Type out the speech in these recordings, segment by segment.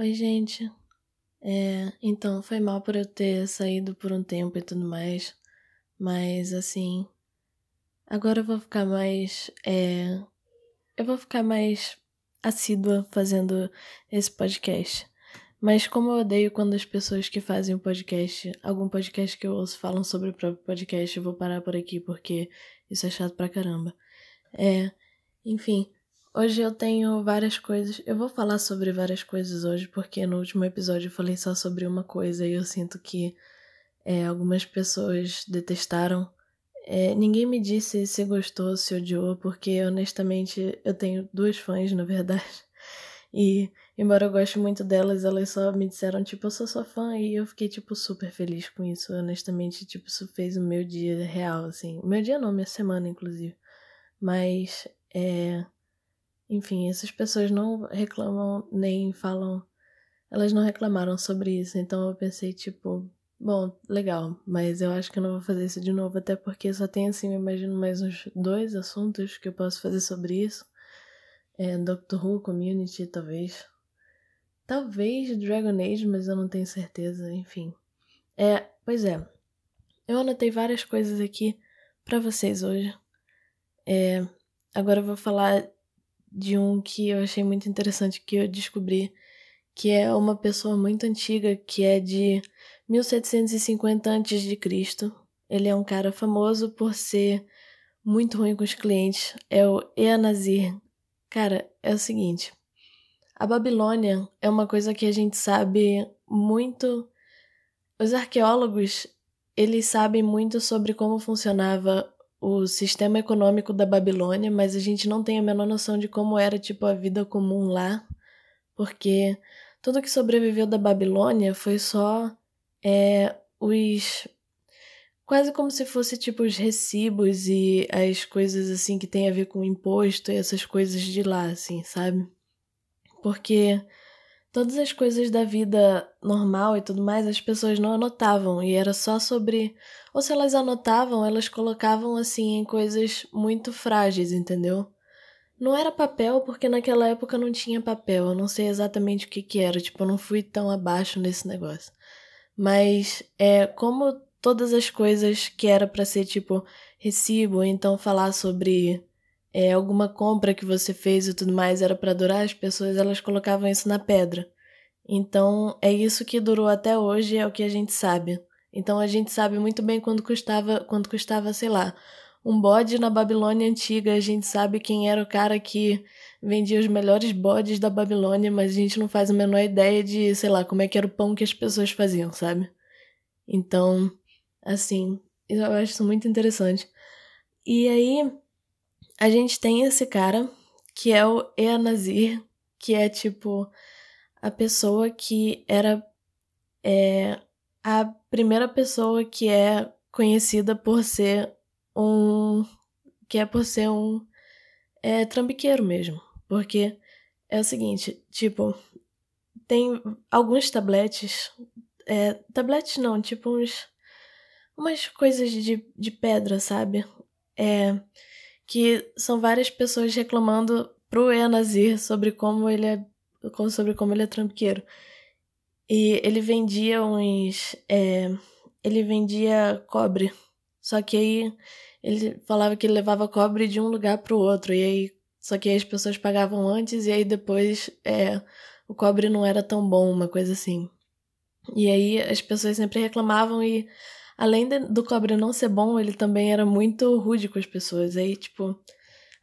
Oi, gente. É, então, foi mal por eu ter saído por um tempo e tudo mais. Mas, assim. Agora eu vou ficar mais. É, eu vou ficar mais assídua fazendo esse podcast. Mas como eu odeio quando as pessoas que fazem o podcast, algum podcast que eu ouço falam sobre o próprio podcast, eu vou parar por aqui porque isso é chato pra caramba. É, enfim, Hoje eu tenho várias coisas. Eu vou falar sobre várias coisas hoje, porque no último episódio eu falei só sobre uma coisa e eu sinto que é, algumas pessoas detestaram. É, ninguém me disse se gostou, se odiou, porque honestamente eu tenho duas fãs, na verdade. E embora eu goste muito delas, elas só me disseram, tipo, eu sou sua fã, e eu fiquei, tipo, super feliz com isso. Honestamente, tipo, isso fez o meu dia real, assim. O meu dia não, minha semana, inclusive. Mas, é enfim, essas pessoas não reclamam nem falam. Elas não reclamaram sobre isso, então eu pensei, tipo, bom, legal, mas eu acho que eu não vou fazer isso de novo, até porque só tem, assim, eu imagino mais uns dois assuntos que eu posso fazer sobre isso. É, Doctor Who, Community, talvez. Talvez Dragon Age, mas eu não tenho certeza, enfim. É, pois é. Eu anotei várias coisas aqui para vocês hoje. É, agora eu vou falar de um que eu achei muito interessante que eu descobri, que é uma pessoa muito antiga, que é de 1750 a.C. Ele é um cara famoso por ser muito ruim com os clientes. É o Eanazir. Cara, é o seguinte. A Babilônia é uma coisa que a gente sabe muito. Os arqueólogos, eles sabem muito sobre como funcionava o sistema econômico da Babilônia, mas a gente não tem a menor noção de como era tipo a vida comum lá, porque tudo que sobreviveu da Babilônia foi só é, os quase como se fosse tipo os recibos e as coisas assim que tem a ver com imposto e essas coisas de lá, assim, sabe? Porque todas as coisas da vida normal e tudo mais as pessoas não anotavam. E era só sobre ou se elas anotavam elas colocavam assim em coisas muito frágeis entendeu? Não era papel porque naquela época não tinha papel. Eu não sei exatamente o que que era. Tipo eu não fui tão abaixo nesse negócio. Mas é como todas as coisas que era para ser tipo recibo então falar sobre é, alguma compra que você fez e tudo mais era para durar, as pessoas elas colocavam isso na pedra. Então é isso que durou até hoje, é o que a gente sabe. Então a gente sabe muito bem quando custava, quando custava, sei lá, um bode na Babilônia antiga, a gente sabe quem era o cara que vendia os melhores bodes da Babilônia, mas a gente não faz a menor ideia de, sei lá, como é que era o pão que as pessoas faziam, sabe? Então, assim, eu acho isso muito interessante. E aí, a gente tem esse cara, que é o Eanazir, que é tipo a pessoa que era é, a primeira pessoa que é conhecida por ser um. que é por ser um é, trambiqueiro mesmo. Porque é o seguinte, tipo, tem alguns tabletes. É, tabletes não, tipo uns. umas coisas de, de pedra, sabe? É que são várias pessoas reclamando pro Enazir sobre como ele é sobre como ele é trampiqueiro. E ele vendia uns. É, ele vendia cobre. Só que aí ele falava que ele levava cobre de um lugar pro outro. E aí. Só que aí as pessoas pagavam antes e aí depois é, o cobre não era tão bom, uma coisa assim. E aí as pessoas sempre reclamavam e além de, do cobre não ser bom, ele também era muito rude com as pessoas. Aí, tipo,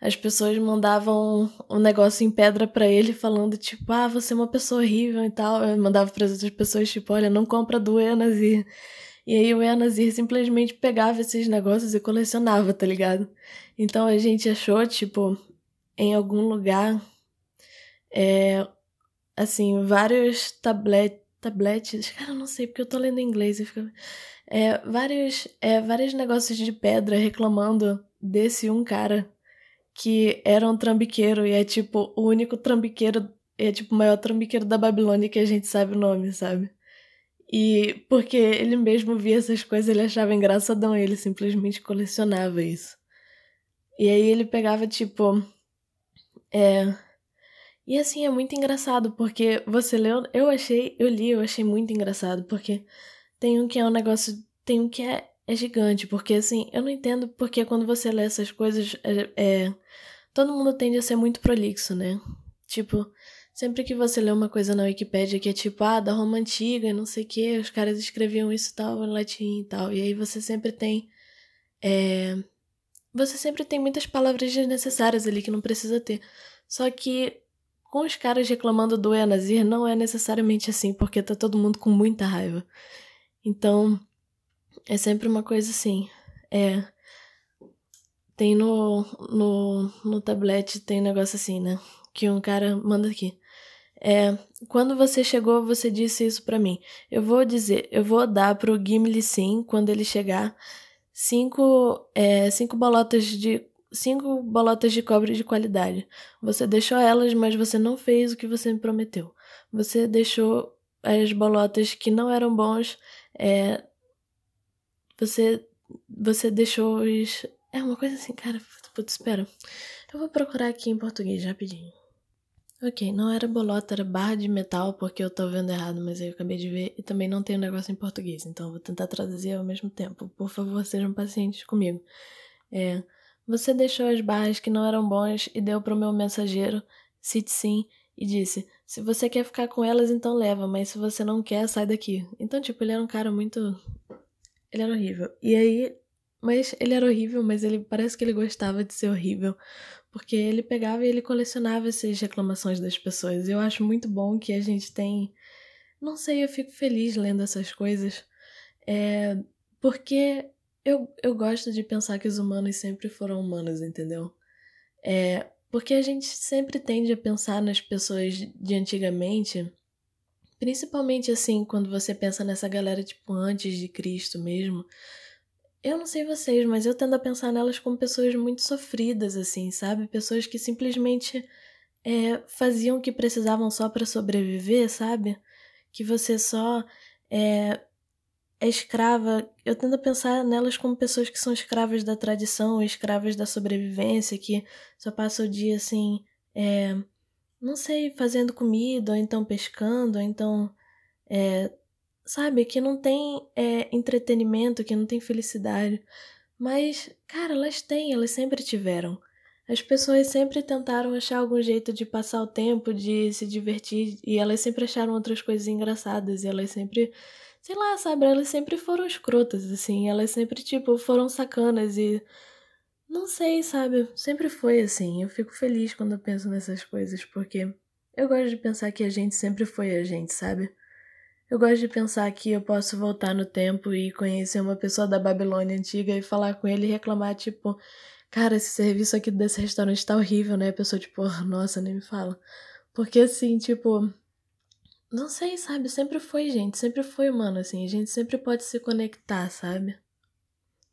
as pessoas mandavam um negócio em pedra para ele falando, tipo, ah, você é uma pessoa horrível e tal. Eu mandava para as outras pessoas, tipo, olha, não compra do Enazir. E aí o Enazir simplesmente pegava esses negócios e colecionava, tá ligado? Então a gente achou, tipo, em algum lugar, é, assim, vários tablet, tabletes. Cara, eu não sei, porque eu tô lendo em inglês e fica é, vários, é, vários negócios de pedra reclamando desse um cara que era um trambiqueiro e é tipo o único trambiqueiro, é tipo o maior trambiqueiro da Babilônia que a gente sabe o nome, sabe? E porque ele mesmo via essas coisas, ele achava engraçadão, ele simplesmente colecionava isso. E aí ele pegava tipo. É. E assim, é muito engraçado, porque você leu. Eu achei, eu li, eu achei muito engraçado, porque tem um que é um negócio. Tem um que é, é gigante, porque assim, eu não entendo porque quando você lê essas coisas, é, é todo mundo tende a ser muito prolixo, né? Tipo, sempre que você lê uma coisa na Wikipédia que é tipo, ah, da Roma Antiga, não sei o que, os caras escreviam isso tal em latim e tal. E aí você sempre tem. É, você sempre tem muitas palavras desnecessárias ali que não precisa ter. Só que com os caras reclamando do Enazir, não é necessariamente assim, porque tá todo mundo com muita raiva. Então, é sempre uma coisa assim. É. Tem no, no, no tablet, tem um negócio assim, né? Que um cara manda aqui. É, quando você chegou, você disse isso para mim. Eu vou dizer, eu vou dar pro Gimli sim, quando ele chegar, cinco, é, cinco bolotas de cinco bolotas de cobre de qualidade. Você deixou elas, mas você não fez o que você me prometeu. Você deixou as bolotas que não eram bons. É, você, você deixou os. É uma coisa assim, cara. Putz, espera. Eu vou procurar aqui em português rapidinho. Ok, não era bolota, era barra de metal, porque eu tô vendo errado, mas eu acabei de ver. E também não tem o um negócio em português, então vou tentar traduzir ao mesmo tempo. Por favor, sejam pacientes comigo. É. Você deixou as barras que não eram bons e deu para o meu mensageiro, Sim, e disse: Se você quer ficar com elas, então leva, mas se você não quer, sai daqui. Então, tipo, ele era um cara muito. Ele era horrível. E aí. Mas ele era horrível, mas ele parece que ele gostava de ser horrível. Porque ele pegava e ele colecionava essas reclamações das pessoas. Eu acho muito bom que a gente tem. Não sei, eu fico feliz lendo essas coisas. É. Porque eu, eu gosto de pensar que os humanos sempre foram humanos, entendeu? É, porque a gente sempre tende a pensar nas pessoas de antigamente, principalmente assim, quando você pensa nessa galera tipo antes de Cristo mesmo. Eu não sei vocês, mas eu tendo a pensar nelas como pessoas muito sofridas, assim, sabe? Pessoas que simplesmente é, faziam o que precisavam só para sobreviver, sabe? Que você só é, é escrava, eu tento pensar nelas como pessoas que são escravas da tradição, escravas da sobrevivência, que só passam o dia assim, é, não sei, fazendo comida, ou então pescando, ou então, é, sabe, que não tem é, entretenimento, que não tem felicidade. Mas, cara, elas têm, elas sempre tiveram. As pessoas sempre tentaram achar algum jeito de passar o tempo, de se divertir, e elas sempre acharam outras coisas engraçadas, e elas sempre sei lá, sabe? Elas sempre foram escrotas, assim. Elas sempre, tipo, foram sacanas e. Não sei, sabe? Sempre foi assim. Eu fico feliz quando eu penso nessas coisas, porque eu gosto de pensar que a gente sempre foi a gente, sabe? Eu gosto de pensar que eu posso voltar no tempo e conhecer uma pessoa da Babilônia antiga e falar com ele e reclamar, tipo, cara, esse serviço aqui desse restaurante tá horrível, né? A pessoa, tipo, nossa, nem me fala. Porque assim, tipo, não sei, sabe? Sempre foi, gente. Sempre foi humano, assim. A gente sempre pode se conectar, sabe?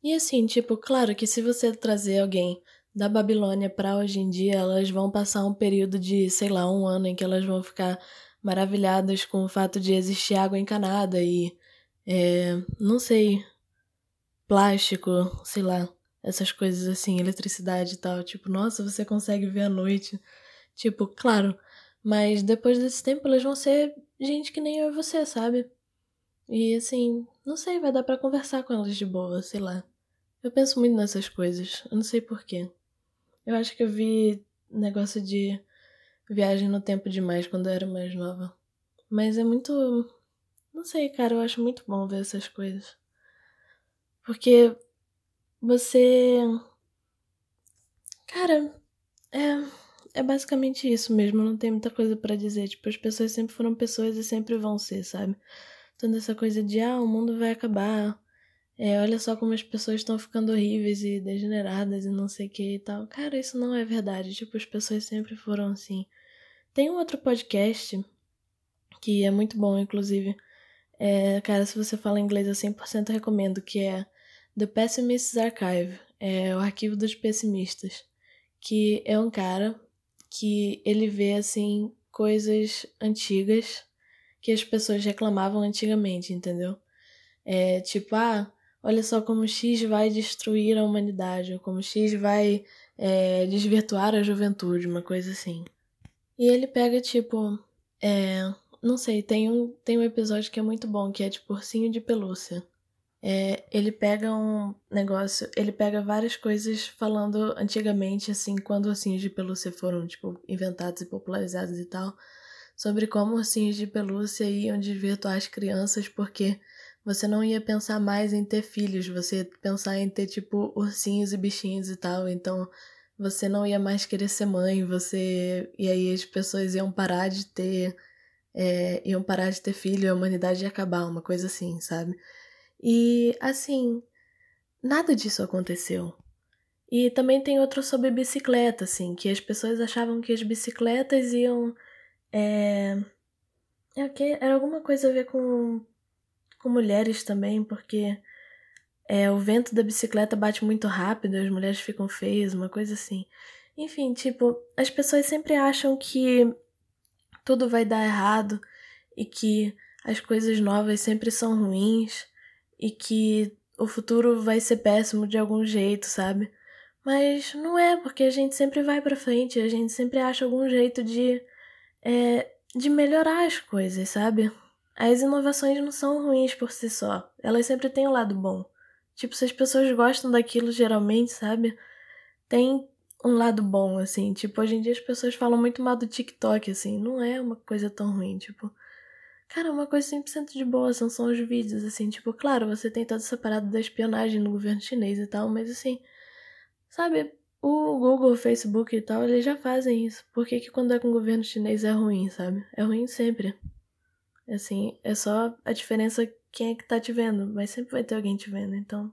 E assim, tipo, claro que se você trazer alguém da Babilônia para hoje em dia, elas vão passar um período de, sei lá, um ano em que elas vão ficar maravilhadas com o fato de existir água encanada e, é, não sei, plástico, sei lá, essas coisas assim, eletricidade e tal. Tipo, nossa, você consegue ver à noite. Tipo, claro, mas depois desse tempo elas vão ser gente que nem eu e você, sabe? E assim, não sei, vai dar para conversar com elas de boa, sei lá. Eu penso muito nessas coisas, eu não sei porquê. Eu acho que eu vi negócio de viagem no tempo demais quando eu era mais nova. Mas é muito. Não sei, cara, eu acho muito bom ver essas coisas. Porque você. Cara, é é basicamente isso mesmo, não tem muita coisa para dizer. Tipo, as pessoas sempre foram pessoas e sempre vão ser, sabe? Toda essa coisa de, ah, o mundo vai acabar. É, olha só como as pessoas estão ficando horríveis e degeneradas e não sei o que e tal. Cara, isso não é verdade. Tipo, as pessoas sempre foram assim. Tem um outro podcast que é muito bom, inclusive. É, cara, se você fala inglês, eu 100% recomendo, que é The Pessimist's Archive. É o arquivo dos pessimistas. Que é um cara que ele vê assim coisas antigas que as pessoas reclamavam antigamente, entendeu? É tipo, ah, olha só como X vai destruir a humanidade, ou como X vai é, desvirtuar a juventude, uma coisa assim. E ele pega, tipo, é. Não sei, tem um, tem um episódio que é muito bom, que é tipo ursinho de pelúcia. É, ele pega um negócio, ele pega várias coisas falando antigamente, assim, quando ursinhos de pelúcia foram, tipo, inventados e popularizados e tal, sobre como ursinhos de pelúcia iam desvirtuar as crianças, porque você não ia pensar mais em ter filhos, você ia pensar em ter, tipo, ursinhos e bichinhos e tal, então você não ia mais querer ser mãe, você. E aí as pessoas iam parar de ter. É, iam parar de ter filho a humanidade ia acabar, uma coisa assim, sabe? E assim, nada disso aconteceu. E também tem outro sobre bicicleta, assim, que as pessoas achavam que as bicicletas iam. É, é era alguma coisa a ver com, com mulheres também, porque é, o vento da bicicleta bate muito rápido, as mulheres ficam feias, uma coisa assim. Enfim, tipo, as pessoas sempre acham que tudo vai dar errado e que as coisas novas sempre são ruins e que o futuro vai ser péssimo de algum jeito, sabe? Mas não é, porque a gente sempre vai para frente, a gente sempre acha algum jeito de é, de melhorar as coisas, sabe? As inovações não são ruins por si só, elas sempre têm um lado bom. Tipo, se as pessoas gostam daquilo, geralmente, sabe? Tem um lado bom, assim. Tipo, hoje em dia as pessoas falam muito mal do TikTok, assim. Não é uma coisa tão ruim, tipo. Cara, uma coisa 100% de boa são, são os vídeos, assim. Tipo, claro, você tem toda essa parada da espionagem no governo chinês e tal, mas assim. Sabe? O Google, o Facebook e tal, eles já fazem isso. Por que, que quando é com o governo chinês é ruim, sabe? É ruim sempre. Assim, é só a diferença quem é que tá te vendo, mas sempre vai ter alguém te vendo, então.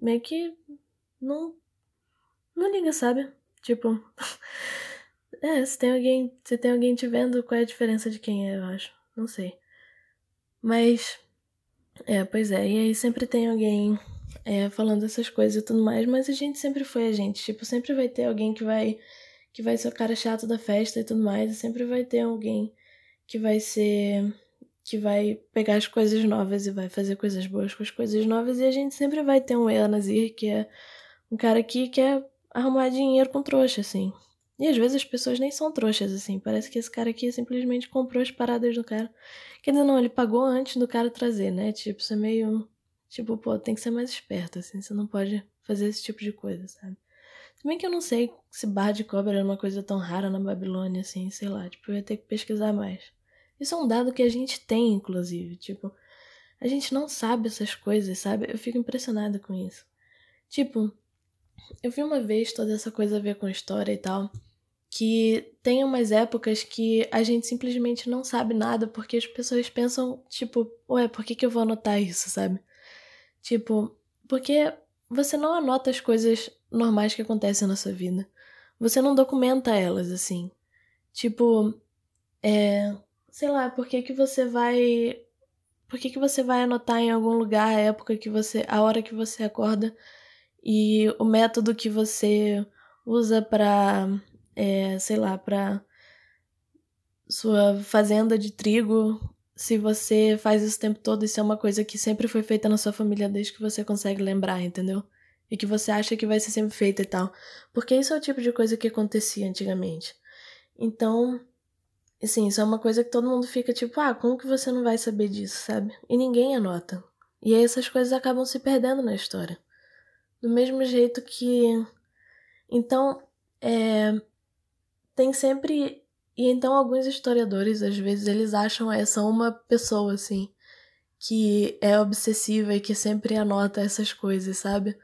Meio que. Não. Não liga, sabe? Tipo. é, se tem alguém. Se tem alguém te vendo, qual é a diferença de quem é, eu acho. Não sei. Mas. É, pois é. E aí sempre tem alguém é, falando essas coisas e tudo mais, mas a gente sempre foi a gente. Tipo, sempre vai ter alguém que vai. Que vai ser o cara chato da festa e tudo mais. E sempre vai ter alguém que vai ser que vai pegar as coisas novas e vai fazer coisas boas com as coisas novas, e a gente sempre vai ter um Elanazir, que é um cara que quer arrumar dinheiro com trouxa, assim. E às vezes as pessoas nem são trouxas, assim. Parece que esse cara aqui simplesmente comprou as paradas do cara. Quer dizer, não, ele pagou antes do cara trazer, né? Tipo, isso é meio. Tipo, pô, tem que ser mais esperto, assim. Você não pode fazer esse tipo de coisa, sabe? Se bem que eu não sei se barra de cobra era uma coisa tão rara na Babilônia, assim, sei lá. Tipo, eu ia ter que pesquisar mais. Isso é um dado que a gente tem, inclusive. Tipo, a gente não sabe essas coisas, sabe? Eu fico impressionada com isso. Tipo, eu vi uma vez toda essa coisa a ver com história e tal, que tem umas épocas que a gente simplesmente não sabe nada porque as pessoas pensam, tipo, ué, por que, que eu vou anotar isso, sabe? Tipo, porque você não anota as coisas normais que acontecem na sua vida. Você não documenta elas, assim. Tipo, é sei lá, por que que você vai por que que você vai anotar em algum lugar a época que você a hora que você acorda e o método que você usa para é, sei lá, para sua fazenda de trigo, se você faz isso o tempo todo, isso é uma coisa que sempre foi feita na sua família desde que você consegue lembrar, entendeu? E que você acha que vai ser sempre feita e tal. Porque isso é o tipo de coisa que acontecia antigamente. Então, Assim, isso é uma coisa que todo mundo fica tipo, ah, como que você não vai saber disso, sabe? E ninguém anota. E aí essas coisas acabam se perdendo na história. Do mesmo jeito que. Então, é. Tem sempre. E então alguns historiadores, às vezes, eles acham essa uma pessoa, assim, que é obsessiva e que sempre anota essas coisas, sabe?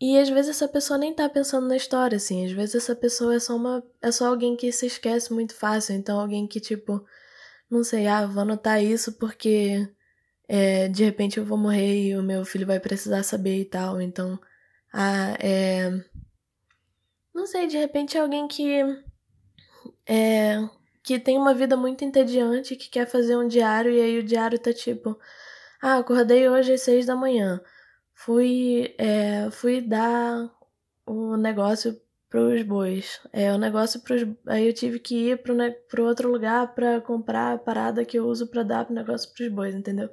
E às vezes essa pessoa nem tá pensando na história, assim. Às vezes essa pessoa é só uma. É só alguém que se esquece muito fácil. Então alguém que, tipo, não sei, ah, vou anotar isso porque é, de repente eu vou morrer e o meu filho vai precisar saber e tal. Então, ah, é. Não sei, de repente é alguém que. É. Que tem uma vida muito entediante, que quer fazer um diário, e aí o diário tá tipo. Ah, acordei hoje às seis da manhã fui, é, fui dar o negócio pros bois. É, o negócio pros. Aí eu tive que ir pro, ne... pro outro lugar para comprar a parada que eu uso para dar pro negócio pros bois, entendeu?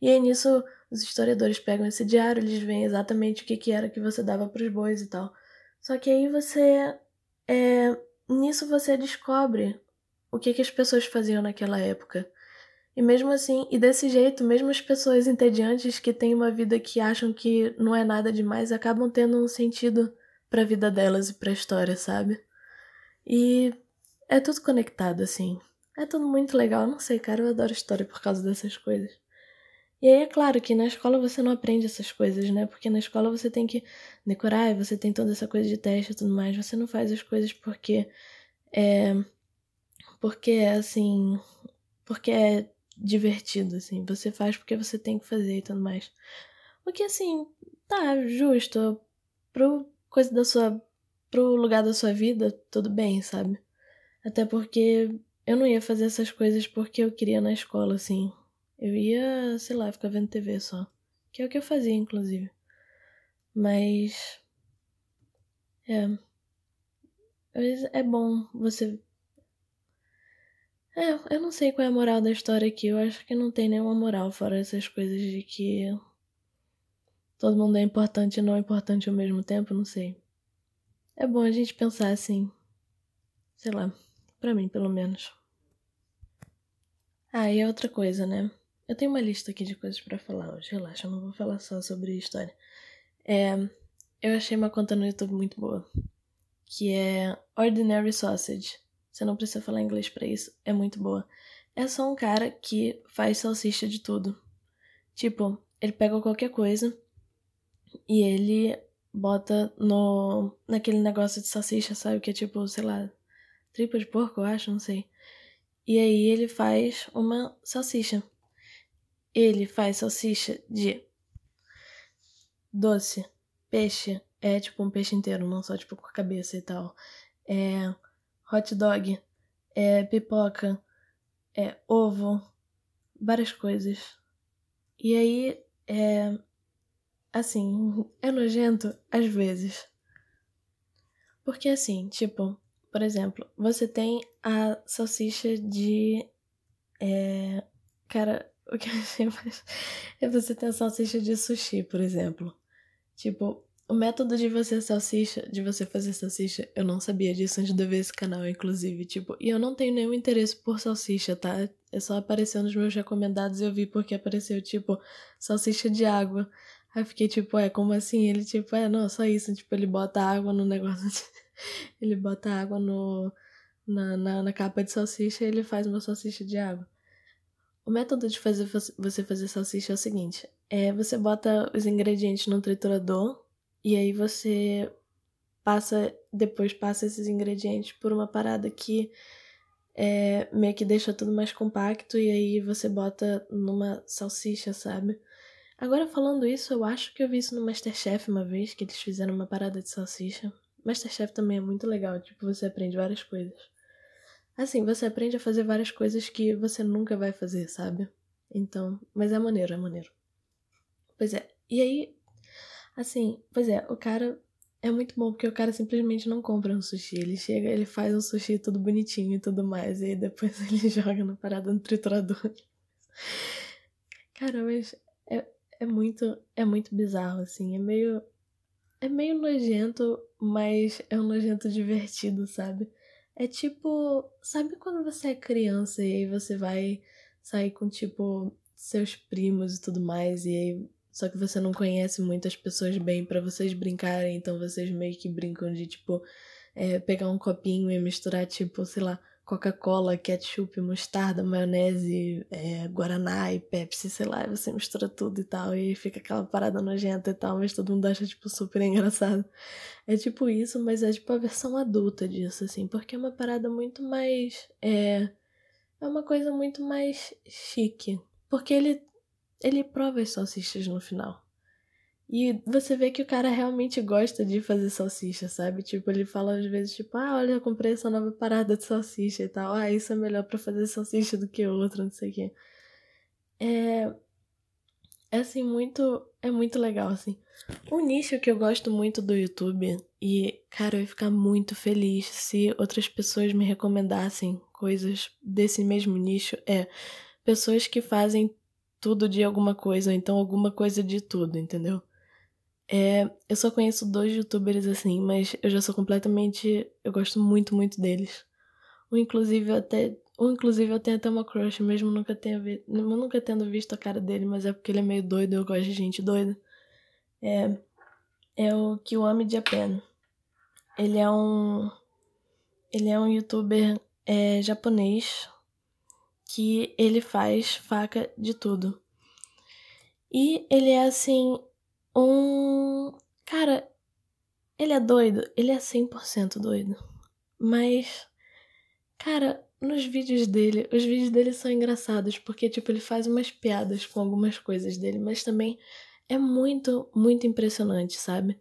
E aí nisso os historiadores pegam esse diário, eles veem exatamente o que, que era que você dava pros bois e tal. Só que aí você. É, nisso você descobre o que, que as pessoas faziam naquela época. E mesmo assim, e desse jeito, mesmo as pessoas entediantes que têm uma vida que acham que não é nada demais, acabam tendo um sentido para a vida delas e para a história, sabe? E é tudo conectado assim. É tudo muito legal, não sei, cara, eu adoro história por causa dessas coisas. E aí é claro que na escola você não aprende essas coisas, né? Porque na escola você tem que decorar, você tem toda essa coisa de teste e tudo mais. Você não faz as coisas porque é porque é assim, porque é divertido assim. Você faz porque você tem que fazer e tudo mais. O que assim, tá justo pro coisa da sua pro lugar da sua vida, tudo bem, sabe? Até porque eu não ia fazer essas coisas porque eu queria na escola assim. Eu ia, sei lá, ficar vendo TV só. Que é o que eu fazia, inclusive. Mas. É. É bom você. É, eu não sei qual é a moral da história aqui. Eu acho que não tem nenhuma moral fora essas coisas de que todo mundo é importante e não é importante ao mesmo tempo, não sei. É bom a gente pensar assim. Sei lá, pra mim pelo menos. Ah, e outra coisa, né? Eu tenho uma lista aqui de coisas para falar hoje, relaxa, eu não vou falar só sobre história. É, eu achei uma conta no YouTube muito boa, que é Ordinary Sausage. Você não precisa falar inglês para isso, é muito boa. É só um cara que faz salsicha de tudo. Tipo, ele pega qualquer coisa e ele bota no naquele negócio de salsicha, sabe? Que é tipo, sei lá, tripa de porco, eu acho, não sei. E aí ele faz uma salsicha. Ele faz salsicha de doce, peixe, é tipo um peixe inteiro, não só tipo com a cabeça e tal. É hot dog, é pipoca, é ovo, várias coisas. E aí é assim, é nojento às vezes. Porque assim, tipo, por exemplo, você tem a salsicha de. É, cara, o que eu achei mais. É você ter salsicha de sushi, por exemplo. Tipo, o método de você salsicha, de você fazer salsicha, eu não sabia disso antes de ver esse canal, inclusive. Tipo, e eu não tenho nenhum interesse por salsicha, tá? É só apareceu nos meus recomendados e eu vi porque apareceu, tipo, salsicha de água. Aí eu fiquei tipo, é, como assim? Ele, tipo, é, não, só isso. Tipo, ele bota água no negócio. De... ele bota água no. Na, na, na capa de salsicha e ele faz uma salsicha de água. O método de fazer você fazer salsicha é o seguinte: é você bota os ingredientes no triturador e aí você passa depois passa esses ingredientes por uma parada que é, meio que deixa tudo mais compacto e aí você bota numa salsicha, sabe? Agora falando isso, eu acho que eu vi isso no Masterchef uma vez, que eles fizeram uma parada de salsicha. Masterchef também é muito legal, tipo, você aprende várias coisas. Assim, você aprende a fazer várias coisas que você nunca vai fazer, sabe? Então, mas é maneiro, é maneiro. Pois é. E aí, assim, pois é, o cara é muito bom porque o cara simplesmente não compra um sushi. Ele chega, ele faz um sushi tudo bonitinho e tudo mais. E aí depois ele joga na parada no triturador. Cara, mas é, é muito é muito bizarro, assim. É meio. É meio nojento, mas é um nojento divertido, sabe? É tipo, sabe quando você é criança e aí você vai sair com tipo seus primos e tudo mais e aí só que você não conhece muitas pessoas bem para vocês brincarem, então vocês meio que brincam de tipo é, pegar um copinho e misturar tipo, sei lá, Coca-Cola, ketchup, mostarda, maionese, é, guaraná e Pepsi, sei lá, e você mistura tudo e tal, e fica aquela parada nojenta e tal, mas todo mundo acha, tipo, super engraçado. É tipo isso, mas é tipo a versão adulta disso, assim, porque é uma parada muito mais. É, é uma coisa muito mais chique. Porque ele, ele prova as salsichas no final. E você vê que o cara realmente gosta de fazer salsicha, sabe? Tipo, ele fala às vezes, tipo, ah, olha, eu comprei essa nova parada de salsicha e tal. Ah, isso é melhor para fazer salsicha do que outra, não sei o quê. É. É assim, muito. É muito legal, assim. Um nicho que eu gosto muito do YouTube, e, cara, eu ia ficar muito feliz se outras pessoas me recomendassem coisas desse mesmo nicho, é pessoas que fazem tudo de alguma coisa, ou então alguma coisa de tudo, entendeu? É, eu só conheço dois youtubers assim, mas eu já sou completamente. Eu gosto muito, muito deles. Um, inclusive, até. Um, inclusive, eu tenho até uma crush, mesmo nunca, tenha vi, nunca tendo visto a cara dele, mas é porque ele é meio doido, eu gosto de gente doida. É, é o Kiwami Japan. Ele é um. Ele é um youtuber é, japonês que ele faz faca de tudo. E ele é assim. Um. Cara, ele é doido. Ele é 100% doido. Mas. Cara, nos vídeos dele, os vídeos dele são engraçados, porque, tipo, ele faz umas piadas com algumas coisas dele, mas também é muito, muito impressionante, sabe?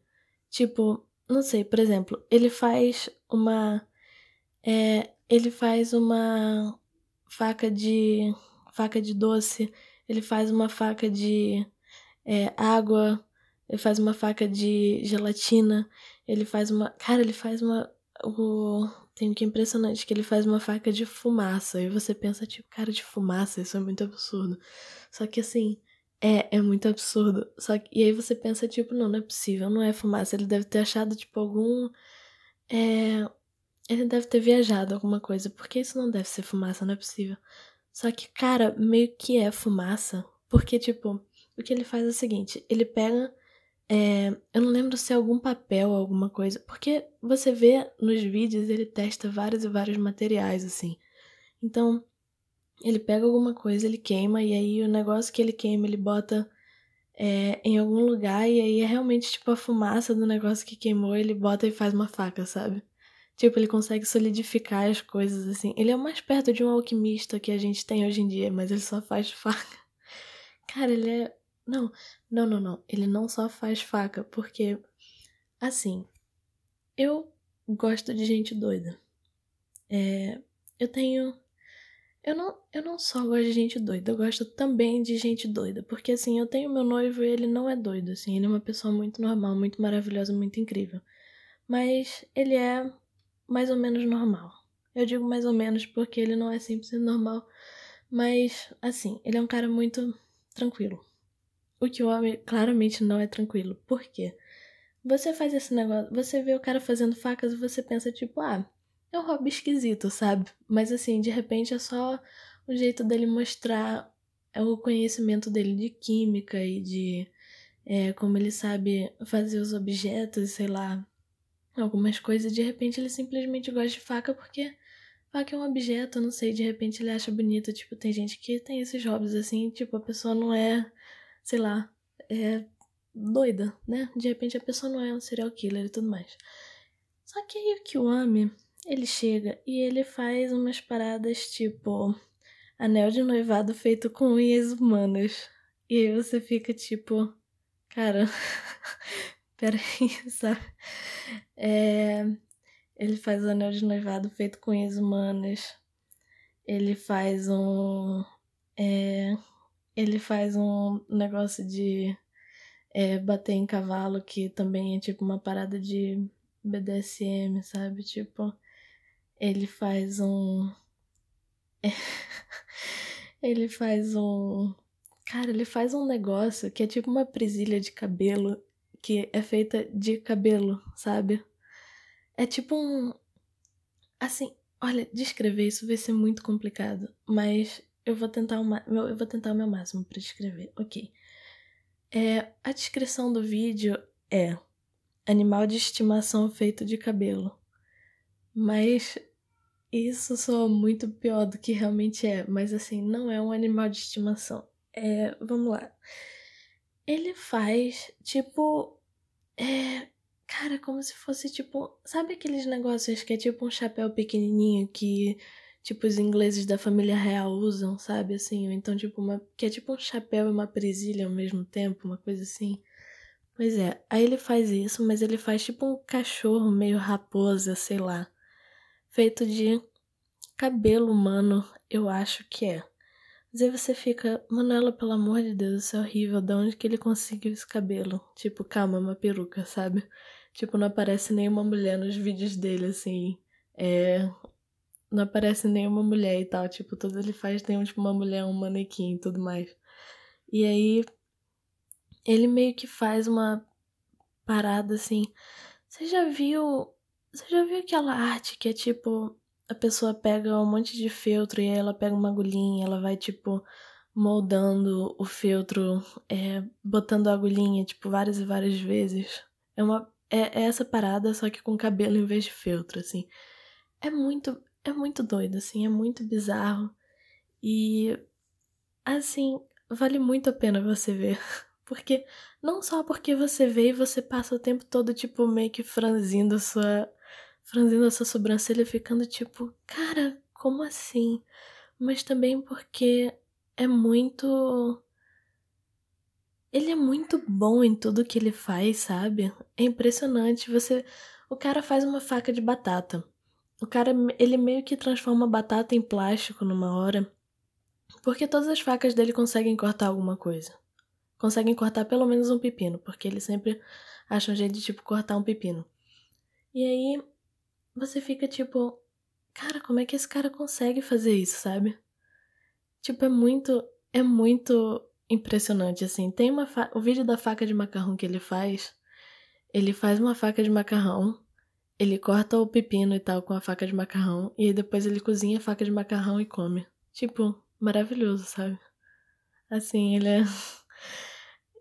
Tipo, não sei, por exemplo, ele faz uma. É, ele faz uma faca de. faca de doce, ele faz uma faca de é, água, ele faz uma faca de gelatina, ele faz uma. Cara, ele faz uma. O, tem que é impressionante que ele faz uma faca de fumaça. E você pensa, tipo, cara, de fumaça, isso é muito absurdo. Só que assim, é, é muito absurdo. Só que, e aí você pensa, tipo, não, não é possível, não é fumaça. Ele deve ter achado, tipo, algum. É, ele deve ter viajado alguma coisa, porque isso não deve ser fumaça, não é possível. Só que, cara, meio que é fumaça. Porque, tipo, o que ele faz é o seguinte: ele pega. É, eu não lembro se é algum papel ou alguma coisa. Porque você vê nos vídeos, ele testa vários e vários materiais, assim. Então, ele pega alguma coisa, ele queima, e aí o negócio que ele queima, ele bota é, em algum lugar, e aí é realmente tipo a fumaça do negócio que queimou, ele bota e faz uma faca, sabe? Tipo, ele consegue solidificar as coisas assim. Ele é o mais perto de um alquimista que a gente tem hoje em dia, mas ele só faz faca. Cara, ele é. Não, não, não, não. Ele não só faz faca, porque. Assim. Eu gosto de gente doida. É, eu tenho eu não, eu não só gosto de gente doida, eu gosto também de gente doida. Porque assim, eu tenho meu noivo e ele não é doido, assim, ele é uma pessoa muito normal, muito maravilhosa, muito incrível. Mas ele é mais ou menos normal. Eu digo mais ou menos porque ele não é 100% normal. Mas, assim, ele é um cara muito tranquilo. O que o homem claramente não é tranquilo. Por quê? Você faz esse negócio, você vê o cara fazendo facas e você pensa, tipo, ah, é um hobby esquisito, sabe? Mas assim, de repente é só o jeito dele mostrar o conhecimento dele de química e de é, como ele sabe fazer os objetos, sei lá, algumas coisas. De repente ele simplesmente gosta de faca porque faca é um objeto, não sei, de repente ele acha bonito. Tipo, tem gente que tem esses hobbies assim, tipo, a pessoa não é, sei lá, é doida, né? De repente a pessoa não é um serial killer e tudo mais. Só que aí o Kiwami ele chega e ele faz umas paradas tipo anel de noivado feito com unhas humanas. E aí você fica tipo, cara, peraí, sabe? É, ele faz o anel de noivado feito com unhas humanas. Ele faz um. É, ele faz um negócio de é, bater em cavalo, que também é tipo uma parada de BDSM, sabe? Tipo, ele faz um. ele faz um. Cara, ele faz um negócio que é tipo uma presilha de cabelo que é feita de cabelo, sabe? É tipo um. Assim, olha, descrever isso vai ser muito complicado, mas eu vou tentar uma, eu vou tentar o meu máximo para descrever. Ok. É, a descrição do vídeo é animal de estimação feito de cabelo. Mas isso soa muito pior do que realmente é, mas assim, não é um animal de estimação. É, vamos lá. Ele faz tipo. É. Cara, como se fosse tipo. Sabe aqueles negócios que é tipo um chapéu pequenininho que. Tipo, os ingleses da família real usam, sabe? Assim, ou então, tipo, uma. Que é tipo um chapéu e uma presilha ao mesmo tempo, uma coisa assim. Pois é, aí ele faz isso, mas ele faz tipo um cachorro meio raposa, sei lá feito de cabelo humano, eu acho que é. Mas aí você fica, Manuela, pelo amor de Deus, isso é horrível, de onde que ele conseguiu esse cabelo? Tipo, calma, é uma peruca, sabe? Tipo, não aparece nenhuma mulher nos vídeos dele, assim. É. Não aparece nenhuma mulher e tal. Tipo, tudo ele faz tem tipo uma mulher, um manequim e tudo mais. E aí. Ele meio que faz uma parada assim. Você já viu você já viu aquela arte que é tipo a pessoa pega um monte de feltro e aí ela pega uma agulhinha, ela vai, tipo, moldando o feltro, é, botando a agulhinha, tipo, várias e várias vezes. É uma. É, é essa parada, só que com cabelo em vez de feltro, assim. É muito. É muito doido, assim, é muito bizarro. E. Assim, vale muito a pena você ver. Porque. Não só porque você vê e você passa o tempo todo, tipo, meio que franzindo a sua franzindo essa sobrancelha, ficando tipo, cara, como assim? Mas também porque é muito. Ele é muito bom em tudo que ele faz, sabe? É impressionante. Você. O cara faz uma faca de batata. O cara, ele meio que transforma batata em plástico numa hora. Porque todas as facas dele conseguem cortar alguma coisa. Conseguem cortar pelo menos um pepino, porque ele sempre acha um jeito de, tipo, cortar um pepino. E aí, você fica tipo, cara, como é que esse cara consegue fazer isso, sabe? Tipo, é muito, é muito impressionante, assim. Tem uma o vídeo da faca de macarrão que ele faz, ele faz uma faca de macarrão, ele corta o pepino e tal com a faca de macarrão, e depois ele cozinha a faca de macarrão e come. Tipo, maravilhoso, sabe? Assim, ele é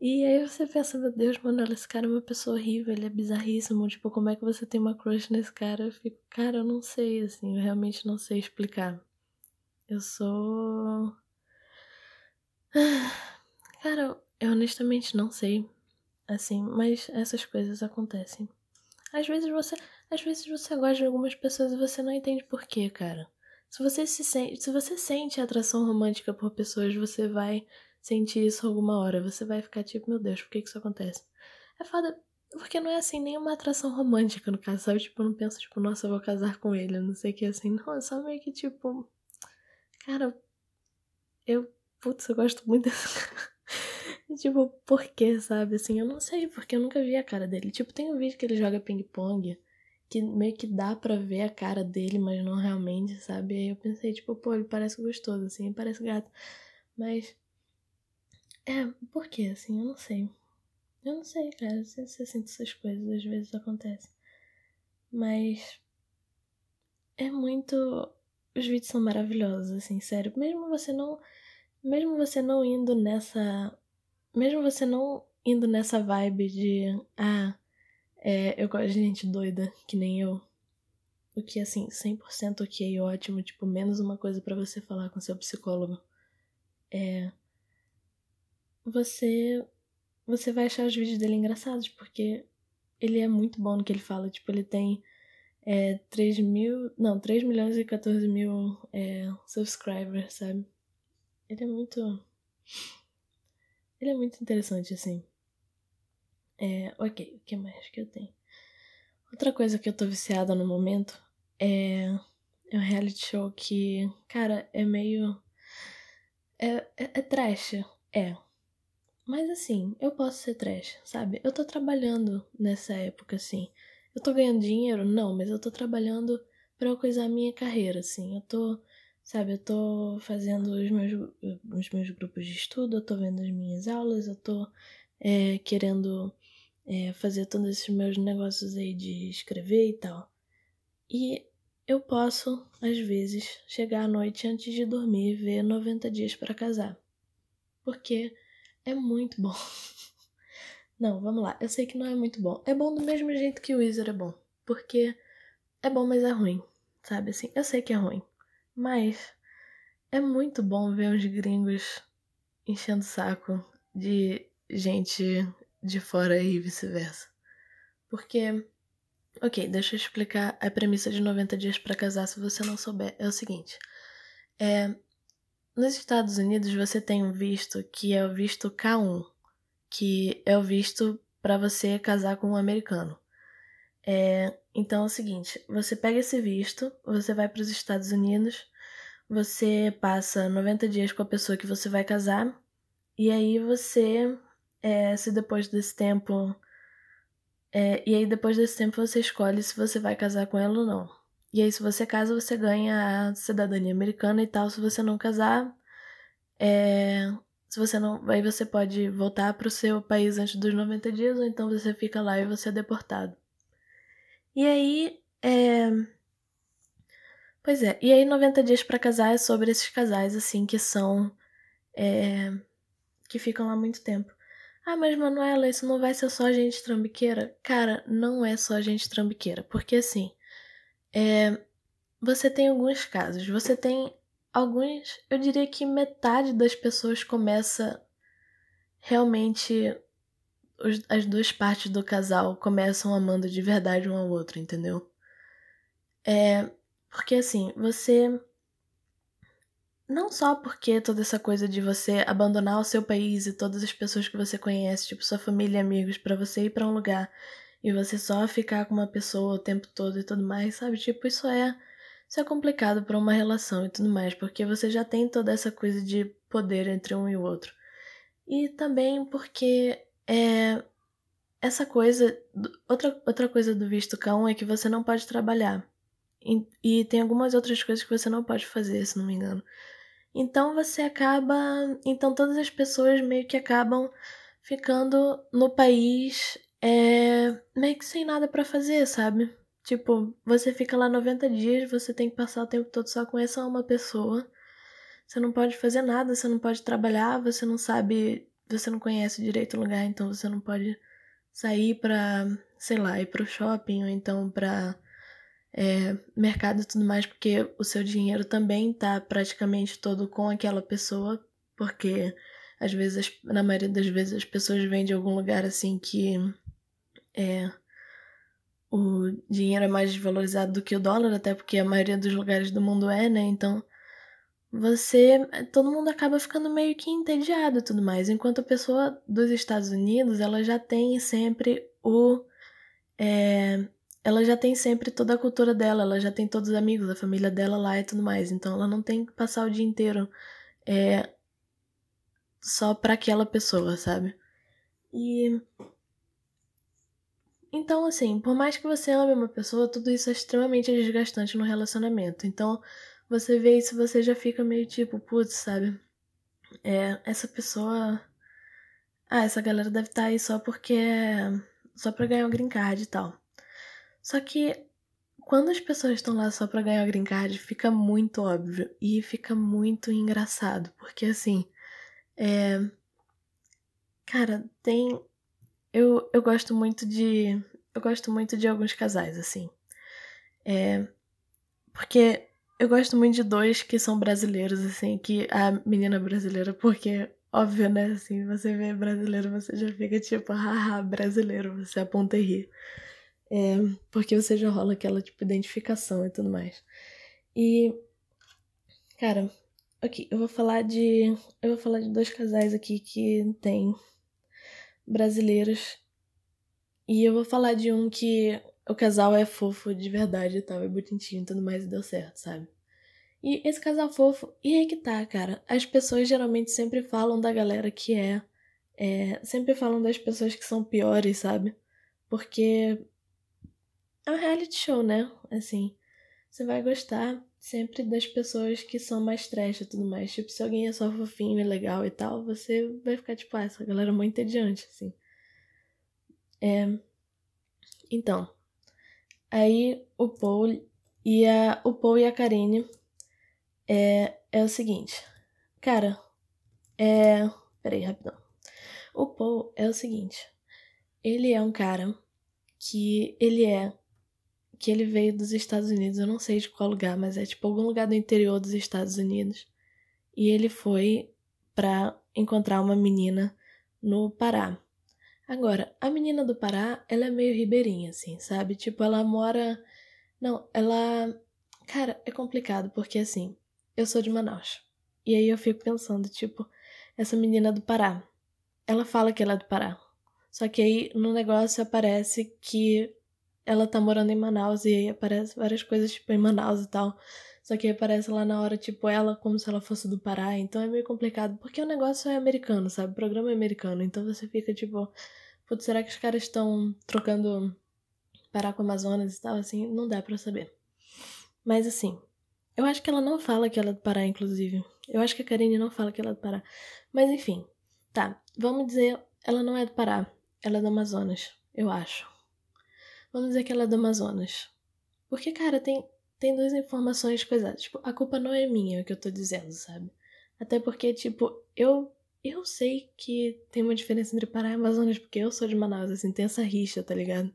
E aí você pensa, meu Deus, mano, esse cara é uma pessoa horrível, ele é bizarríssimo. Tipo, como é que você tem uma crush nesse cara? Eu fico, cara, eu não sei, assim, eu realmente não sei explicar. Eu sou. Cara, eu honestamente não sei. Assim, mas essas coisas acontecem. Às vezes você. Às vezes você gosta de algumas pessoas e você não entende por quê, cara. Se você se sente. Se você sente atração romântica por pessoas, você vai sentir isso alguma hora. Você vai ficar tipo, meu Deus, por que, que isso acontece? É foda, porque não é assim nenhuma atração romântica no caso, sabe? Tipo, eu não penso, tipo, nossa, eu vou casar com ele, não sei o que assim. Não, é só meio que tipo. Cara, eu. Putz, eu gosto muito desse cara. tipo, por quê, sabe? Assim, eu não sei, porque eu nunca vi a cara dele. Tipo, tem um vídeo que ele joga ping-pong que meio que dá pra ver a cara dele, mas não realmente, sabe? Aí eu pensei, tipo, pô, ele parece gostoso, assim, parece gato. Mas é, por quê, assim? Eu não sei. Eu não sei, cara. Você, você sente essas coisas, às vezes acontece. Mas. É muito. Os vídeos são maravilhosos, assim, sério. Mesmo você não. Mesmo você não indo nessa. Mesmo você não indo nessa vibe de. Ah, é, eu gosto de gente doida, que nem eu. O que, assim, 100% ok, ótimo. Tipo, menos uma coisa para você falar com seu psicólogo. É você você vai achar os vídeos dele engraçados, porque ele é muito bom no que ele fala. Tipo, ele tem é, 3 mil. Não, 3 milhões e 14 mil é, subscribers, sabe? Ele é muito. Ele é muito interessante, assim. É, ok, o que mais que eu tenho? Outra coisa que eu tô viciada no momento é, é um reality show que, cara, é meio. É, é, é trash. É, mas assim, eu posso ser trash, sabe? Eu tô trabalhando nessa época, assim. Eu tô ganhando dinheiro? Não, mas eu tô trabalhando para coisar a minha carreira, assim. Eu tô, sabe, eu tô fazendo os meus, os meus grupos de estudo, eu tô vendo as minhas aulas, eu tô é, querendo é, fazer todos esses meus negócios aí de escrever e tal. E eu posso, às vezes, chegar à noite antes de dormir e ver 90 dias para casar. Porque é muito bom. Não, vamos lá. Eu sei que não é muito bom. É bom do mesmo jeito que o Wizard é bom. Porque é bom, mas é ruim. Sabe assim? Eu sei que é ruim. Mas é muito bom ver uns gringos enchendo o saco de gente de fora e vice-versa. Porque. Ok, deixa eu explicar a premissa de 90 dias para casar se você não souber. É o seguinte. É, nos Estados Unidos você tem um visto que é o visto K1, que é o visto para você casar com um americano. É, então é o seguinte, você pega esse visto, você vai para os Estados Unidos, você passa 90 dias com a pessoa que você vai casar, e aí você, é, se depois desse tempo, é, e aí depois desse tempo você escolhe se você vai casar com ela ou não. E aí, se você casa, você ganha a cidadania americana e tal. Se você não casar, é... se você não. Aí você pode voltar para o seu país antes dos 90 dias, ou então você fica lá e você é deportado. E aí, é... Pois é, e aí 90 Dias para Casar é sobre esses casais, assim, que são. É, que ficam lá muito tempo. Ah, mas Manuela, isso não vai ser só gente trambiqueira? Cara, não é só gente trambiqueira, porque assim. É, você tem alguns casos, você tem alguns. Eu diria que metade das pessoas começa realmente. Os, as duas partes do casal começam amando de verdade um ao outro, entendeu? É, porque assim, você. Não só porque toda essa coisa de você abandonar o seu país e todas as pessoas que você conhece, tipo sua família e amigos, para você ir para um lugar e você só ficar com uma pessoa o tempo todo e tudo mais, sabe? Tipo, isso é. Isso é complicado para uma relação e tudo mais, porque você já tem toda essa coisa de poder entre um e o outro. E também porque é, essa coisa. Outra, outra coisa do visto K1 é que você não pode trabalhar. E, e tem algumas outras coisas que você não pode fazer, se não me engano. Então você acaba. Então todas as pessoas meio que acabam ficando no país é, meio que sem nada para fazer, sabe? Tipo, você fica lá 90 dias, você tem que passar o tempo todo só com essa uma pessoa. Você não pode fazer nada, você não pode trabalhar, você não sabe, você não conhece direito o lugar, então você não pode sair pra, sei lá, ir pro shopping ou então pra é, mercado e tudo mais, porque o seu dinheiro também tá praticamente todo com aquela pessoa, porque às vezes, na maioria das vezes, as pessoas vêm de algum lugar assim que é, o dinheiro é mais desvalorizado do que o dólar, até porque a maioria dos lugares do mundo é, né? Então você. todo mundo acaba ficando meio que entediado e tudo mais. Enquanto a pessoa dos Estados Unidos, ela já tem sempre o. É, ela já tem sempre toda a cultura dela, ela já tem todos os amigos, a família dela lá e tudo mais. Então ela não tem que passar o dia inteiro é, só para aquela pessoa, sabe? E. Então, assim, por mais que você ame uma pessoa, tudo isso é extremamente desgastante no relacionamento. Então, você vê isso, você já fica meio tipo, putz, sabe? É, essa pessoa. Ah, essa galera deve estar tá aí só porque. Só pra ganhar o green card e tal. Só que quando as pessoas estão lá só pra ganhar o green card, fica muito óbvio e fica muito engraçado. Porque assim. É. Cara, tem. Eu, eu gosto muito de. Eu gosto muito de alguns casais, assim. É. Porque eu gosto muito de dois que são brasileiros, assim, que a menina brasileira, porque, óbvio, né, assim, você vê brasileiro, você já fica tipo, haha, brasileiro, você aponta e ri. É, porque você já rola aquela, tipo, identificação e tudo mais. E, cara, ok, eu vou falar de. Eu vou falar de dois casais aqui que tem brasileiros. E eu vou falar de um que o casal é fofo de verdade e tal, é bonitinho e tudo mais e deu certo, sabe? E esse casal fofo, e aí que tá, cara. As pessoas geralmente sempre falam da galera que é, é. Sempre falam das pessoas que são piores, sabe? Porque é um reality show, né? Assim, você vai gostar sempre das pessoas que são mais trash e tudo mais. Tipo, se alguém é só fofinho e legal e tal, você vai ficar tipo, ah, essa galera é muito entediante, assim. É. Então, Aí o Paul e a, o Paul e a Karine é, é o seguinte. Cara, é. Peraí, rapidão. O Paul é o seguinte. Ele é um cara que ele é. Que ele veio dos Estados Unidos, eu não sei de qual lugar, mas é tipo algum lugar do interior dos Estados Unidos. E ele foi pra encontrar uma menina no Pará. Agora, a menina do Pará, ela é meio ribeirinha, assim, sabe? Tipo, ela mora. Não, ela. Cara, é complicado, porque assim, eu sou de Manaus. E aí eu fico pensando, tipo, essa menina do Pará. Ela fala que ela é do Pará. Só que aí no negócio aparece que ela tá morando em Manaus e aí aparece várias coisas, tipo, em Manaus e tal. Só que aparece lá na hora, tipo, ela como se ela fosse do Pará. Então é meio complicado, porque o negócio é americano, sabe? O programa é americano. Então você fica, tipo, putz, será que os caras estão trocando Pará com Amazonas e tal? Assim, não dá pra saber. Mas assim, eu acho que ela não fala que ela é do Pará, inclusive. Eu acho que a Karine não fala que ela é do Pará. Mas enfim, tá. Vamos dizer, ela não é do Pará. Ela é do Amazonas, eu acho. Vamos dizer que ela é do Amazonas. Porque, cara, tem tem duas informações coisadas. Tipo, a culpa não é minha, é o que eu tô dizendo, sabe? Até porque, tipo, eu eu sei que tem uma diferença entre Pará e Amazonas, porque eu sou de Manaus, assim, tem essa rixa, tá ligado?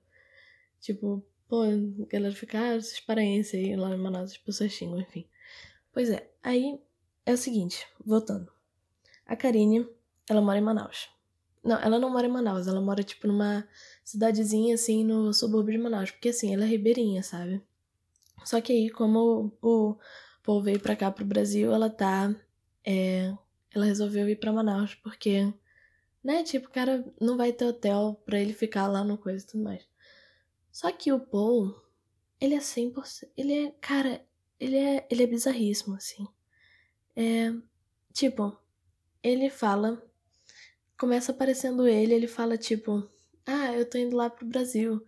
Tipo, pô, a galera fica, ah, esses paraenses aí lá em Manaus, as pessoas xingam, enfim. Pois é, aí é o seguinte, voltando. A Karine, ela mora em Manaus. Não, ela não mora em Manaus, ela mora, tipo, numa cidadezinha, assim, no subúrbio de Manaus. Porque, assim, ela é ribeirinha, sabe? Só que aí, como o povo veio pra cá, pro Brasil, ela tá... É, ela resolveu ir pra Manaus, porque... Né, tipo, o cara não vai ter hotel pra ele ficar lá no coisa e tudo mais. Só que o Paul, ele é 100%... Ele é, cara, ele é, ele é bizarríssimo, assim. É... Tipo, ele fala começa aparecendo ele, ele fala tipo, ah, eu tô indo lá pro Brasil,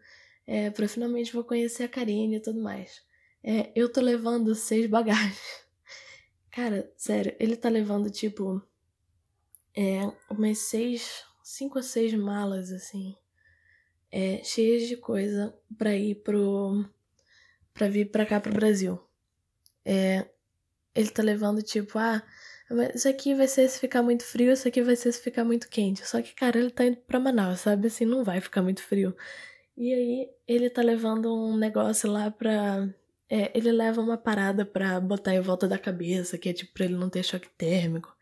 é, pra finalmente vou conhecer a Karine e tudo mais. É, eu tô levando seis bagagens. Cara, sério, ele tá levando tipo, é, umas seis, cinco ou seis malas, assim, é, cheias de coisa pra ir pro, pra vir pra cá pro Brasil. É, ele tá levando tipo, ah, isso aqui vai ser se ficar muito frio, isso aqui vai ser se ficar muito quente. Só que, cara, ele tá indo pra Manaus, sabe? Assim, não vai ficar muito frio. E aí, ele tá levando um negócio lá pra. É, ele leva uma parada pra botar em volta da cabeça, que é tipo pra ele não ter choque térmico.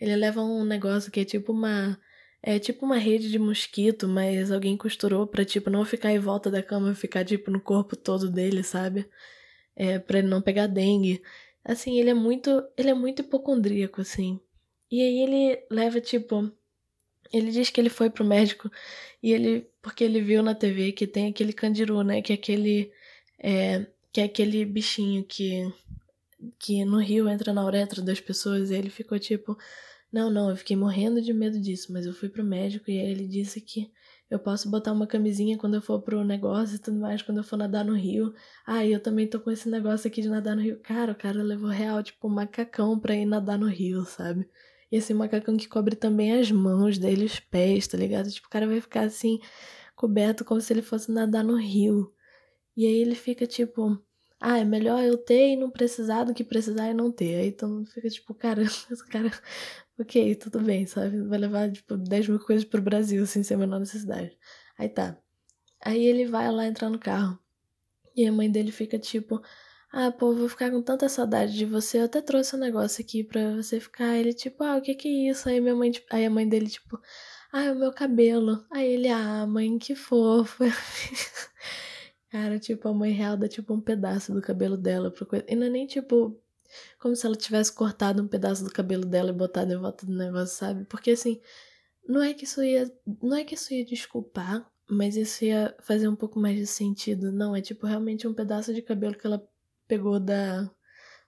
Ele leva um negócio que é tipo uma. É tipo uma rede de mosquito, mas alguém costurou pra, tipo, não ficar em volta da cama, ficar, tipo, no corpo todo dele, sabe? É, pra ele não pegar dengue. Assim, ele é muito. Ele é muito hipocondríaco, assim. E aí ele leva, tipo. Ele diz que ele foi pro médico e ele. Porque ele viu na TV que tem aquele candiru, né? Que é aquele. É, que é aquele bichinho que. Que no rio entra na uretra das pessoas. E ele ficou tipo. Não, não, eu fiquei morrendo de medo disso, mas eu fui pro médico e ele disse que eu posso botar uma camisinha quando eu for pro negócio e tudo mais, quando eu for nadar no rio. Ah, eu também tô com esse negócio aqui de nadar no rio. Cara, o cara levou real, tipo, um macacão pra ir nadar no rio, sabe? E esse macacão que cobre também as mãos dele, os pés, tá ligado? Tipo, o cara vai ficar assim, coberto como se ele fosse nadar no rio. E aí ele fica tipo, ah, é melhor eu ter e não precisar do que precisar e não ter. Aí todo mundo fica tipo, cara, esse cara ok, tudo bem, sabe? Vai levar, tipo, 10 mil coisas pro Brasil, assim, sem a menor necessidade. Aí tá. Aí ele vai lá entrar no carro. E a mãe dele fica tipo, ah, pô, vou ficar com tanta saudade de você. Eu até trouxe um negócio aqui pra você ficar. Ele, tipo, ah, o que que é isso? Aí minha mãe, tipo, aí a mãe dele, tipo, ah, é o meu cabelo. Aí ele, ah, mãe, que fofo. Cara, tipo, a mãe real dá, tipo, um pedaço do cabelo dela pro coisa. E não é nem, tipo, como se ela tivesse cortado um pedaço do cabelo dela e botado em volta do negócio, sabe? Porque assim, não é que isso ia. Não é que isso ia desculpar, mas isso ia fazer um pouco mais de sentido. Não, é tipo realmente um pedaço de cabelo que ela pegou da.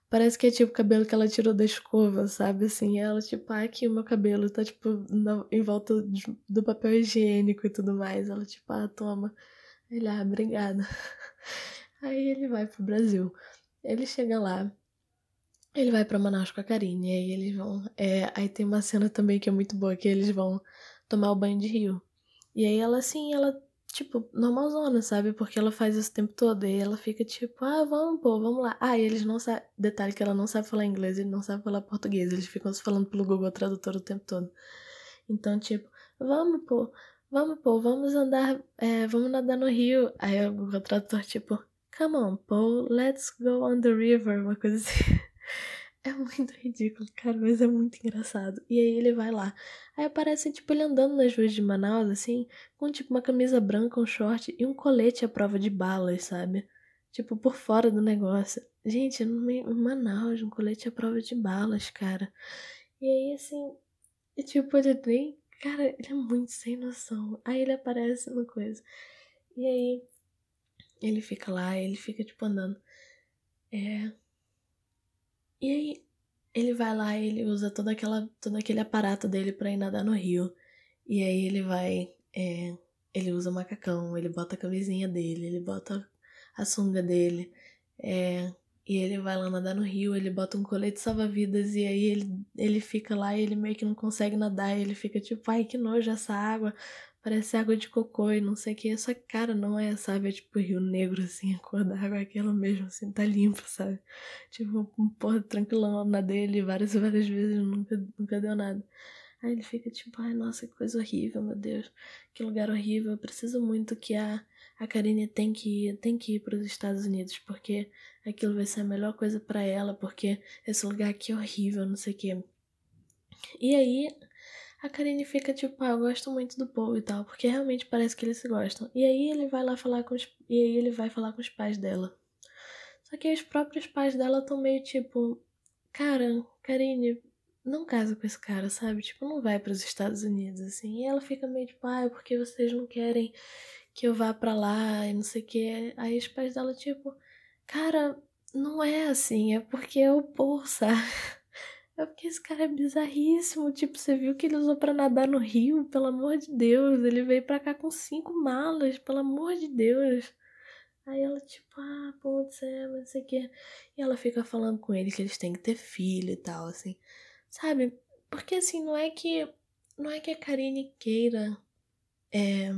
Parece que é tipo cabelo que ela tirou da escova, sabe? Assim, ela, tipo, ah, aqui o meu cabelo tá, tipo, na, em volta de, do papel higiênico e tudo mais. Ela, tipo, ah, toma. Ele, ah, obrigada. Aí ele vai pro Brasil. Ele chega lá, ele vai para Manaus com a Karine, e aí eles vão. É, aí tem uma cena também que é muito boa, que eles vão tomar o banho de rio. E aí ela, assim, ela, tipo, normalzona, sabe? Porque ela faz isso o tempo todo. E ela fica tipo, ah, vamos, pô, vamos lá. Ah, e eles não sabem. Detalhe que ela não sabe falar inglês, ele não sabe falar português. Eles ficam se falando pelo Google Tradutor o tempo todo. Então, tipo, vamos, pô, vamos, pô, vamos andar, é, vamos nadar no rio. Aí o Google Tradutor, tipo, come on, pô, let's go on the river, uma coisa assim. É muito ridículo, cara, mas é muito engraçado. E aí ele vai lá. Aí aparece, tipo, ele andando nas ruas de Manaus, assim, com, tipo, uma camisa branca, um short e um colete à prova de balas, sabe? Tipo, por fora do negócio. Gente, em Manaus, um colete à prova de balas, cara. E aí, assim, e, tipo, ele nem... Cara, ele é muito sem noção. Aí ele aparece no coisa. E aí, ele fica lá, ele fica, tipo, andando. É e aí ele vai lá e ele usa toda aquela, todo aquele aparato dele pra ir nadar no rio. E aí ele vai. É, ele usa o macacão, ele bota a camisinha dele, ele bota a sunga dele. É, e ele vai lá nadar no rio, ele bota um colete salva-vidas e aí ele, ele fica lá e ele meio que não consegue nadar. Ele fica tipo, ai que nojo essa água. Parece água de cocô e não sei o que. Que, cara, não é, sabe? É tipo Rio Negro, assim, a cor da água é aquela mesmo, assim, tá limpa, sabe? Tipo, um porra tranquilão na dele várias e várias vezes, nunca, nunca deu nada. Aí ele fica tipo, ai, nossa, que coisa horrível, meu Deus, que lugar horrível. Eu preciso muito que a, a Karine tem que ir, tem que ir para os Estados Unidos, porque aquilo vai ser a melhor coisa para ela, porque esse lugar aqui é horrível, não sei o quê. E aí, a Karine fica tipo, ah, eu gosto muito do Paul e tal, porque realmente parece que eles se gostam. E aí ele vai lá falar com os, e aí ele vai falar com os pais dela. Só que os próprios pais dela estão meio tipo, cara, Karine, não casa com esse cara, sabe? Tipo, não vai para os Estados Unidos assim. E ela fica meio tipo, ah, é porque vocês não querem que eu vá para lá e não sei o que. Aí os pais dela tipo, cara, não é assim, é porque é o Paul, sabe? É porque esse cara é bizarríssimo. Tipo, você viu que ele usou pra nadar no rio? Pelo amor de Deus. Ele veio pra cá com cinco malas, pelo amor de Deus. Aí ela, tipo, ah, pô, céu, não sei o quê. E ela fica falando com ele que eles têm que ter filho e tal, assim. Sabe? Porque assim, não é que. Não é que a Karine queira. É.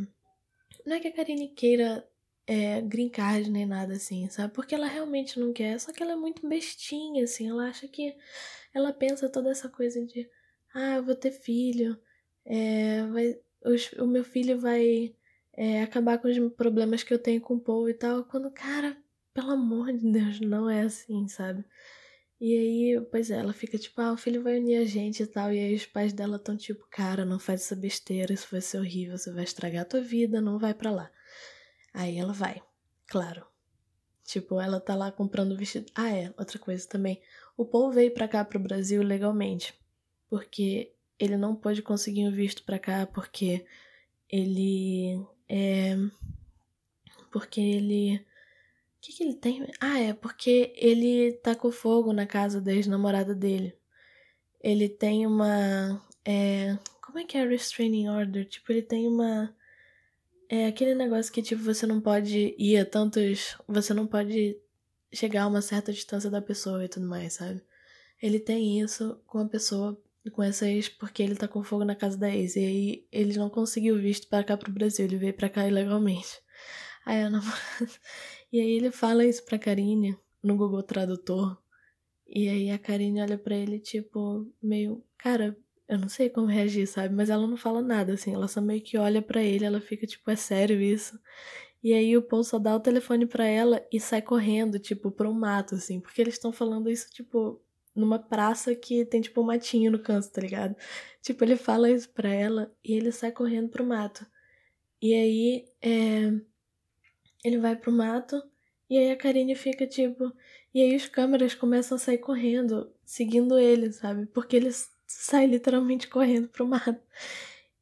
Não é que a Karine queira é, green card nem nada assim, sabe? Porque ela realmente não quer, só que ela é muito bestinha, assim, ela acha que. Ela pensa toda essa coisa de. Ah, eu vou ter filho, é, vai, os, o meu filho vai é, acabar com os problemas que eu tenho com o Paul e tal, quando, cara, pelo amor de Deus, não é assim, sabe? E aí, pois é, ela fica tipo, ah, o filho vai unir a gente e tal. E aí os pais dela estão tipo, cara, não faz essa besteira, isso vai ser horrível, você vai estragar a tua vida, não vai para lá. Aí ela vai, claro. Tipo, ela tá lá comprando vestido. Ah, é, outra coisa também. O Paul veio pra cá pro Brasil legalmente. Porque ele não pôde conseguir um visto pra cá porque ele é. Porque ele. O que, que ele tem? Ah, é porque ele tacou fogo na casa da ex-namorada dele. Ele tem uma. É, como é que é restraining order? Tipo, ele tem uma é aquele negócio que, tipo, você não pode ir a tantos. Você não pode chegar a uma certa distância da pessoa e tudo mais, sabe? Ele tem isso com a pessoa, com essa ex, porque ele tá com fogo na casa da ex. E aí ele não conseguiu visto para cá pro Brasil, ele veio pra cá ilegalmente. Aí a namorada. E aí ele fala isso pra Karine no Google Tradutor. E aí a Karine olha para ele, tipo, meio. Cara, eu não sei como reagir, sabe? Mas ela não fala nada, assim. Ela só meio que olha para ele, ela fica tipo, é sério isso? E aí o Paul só dá o telefone para ela e sai correndo, tipo, pra um mato, assim. Porque eles estão falando isso, tipo, numa praça que tem, tipo, um matinho no canto, tá ligado? Tipo, ele fala isso pra ela e ele sai correndo pro mato. E aí, é... Ele vai pro mato e aí a Karine fica, tipo... E aí os câmeras começam a sair correndo, seguindo ele, sabe? Porque eles sai literalmente correndo pro mato.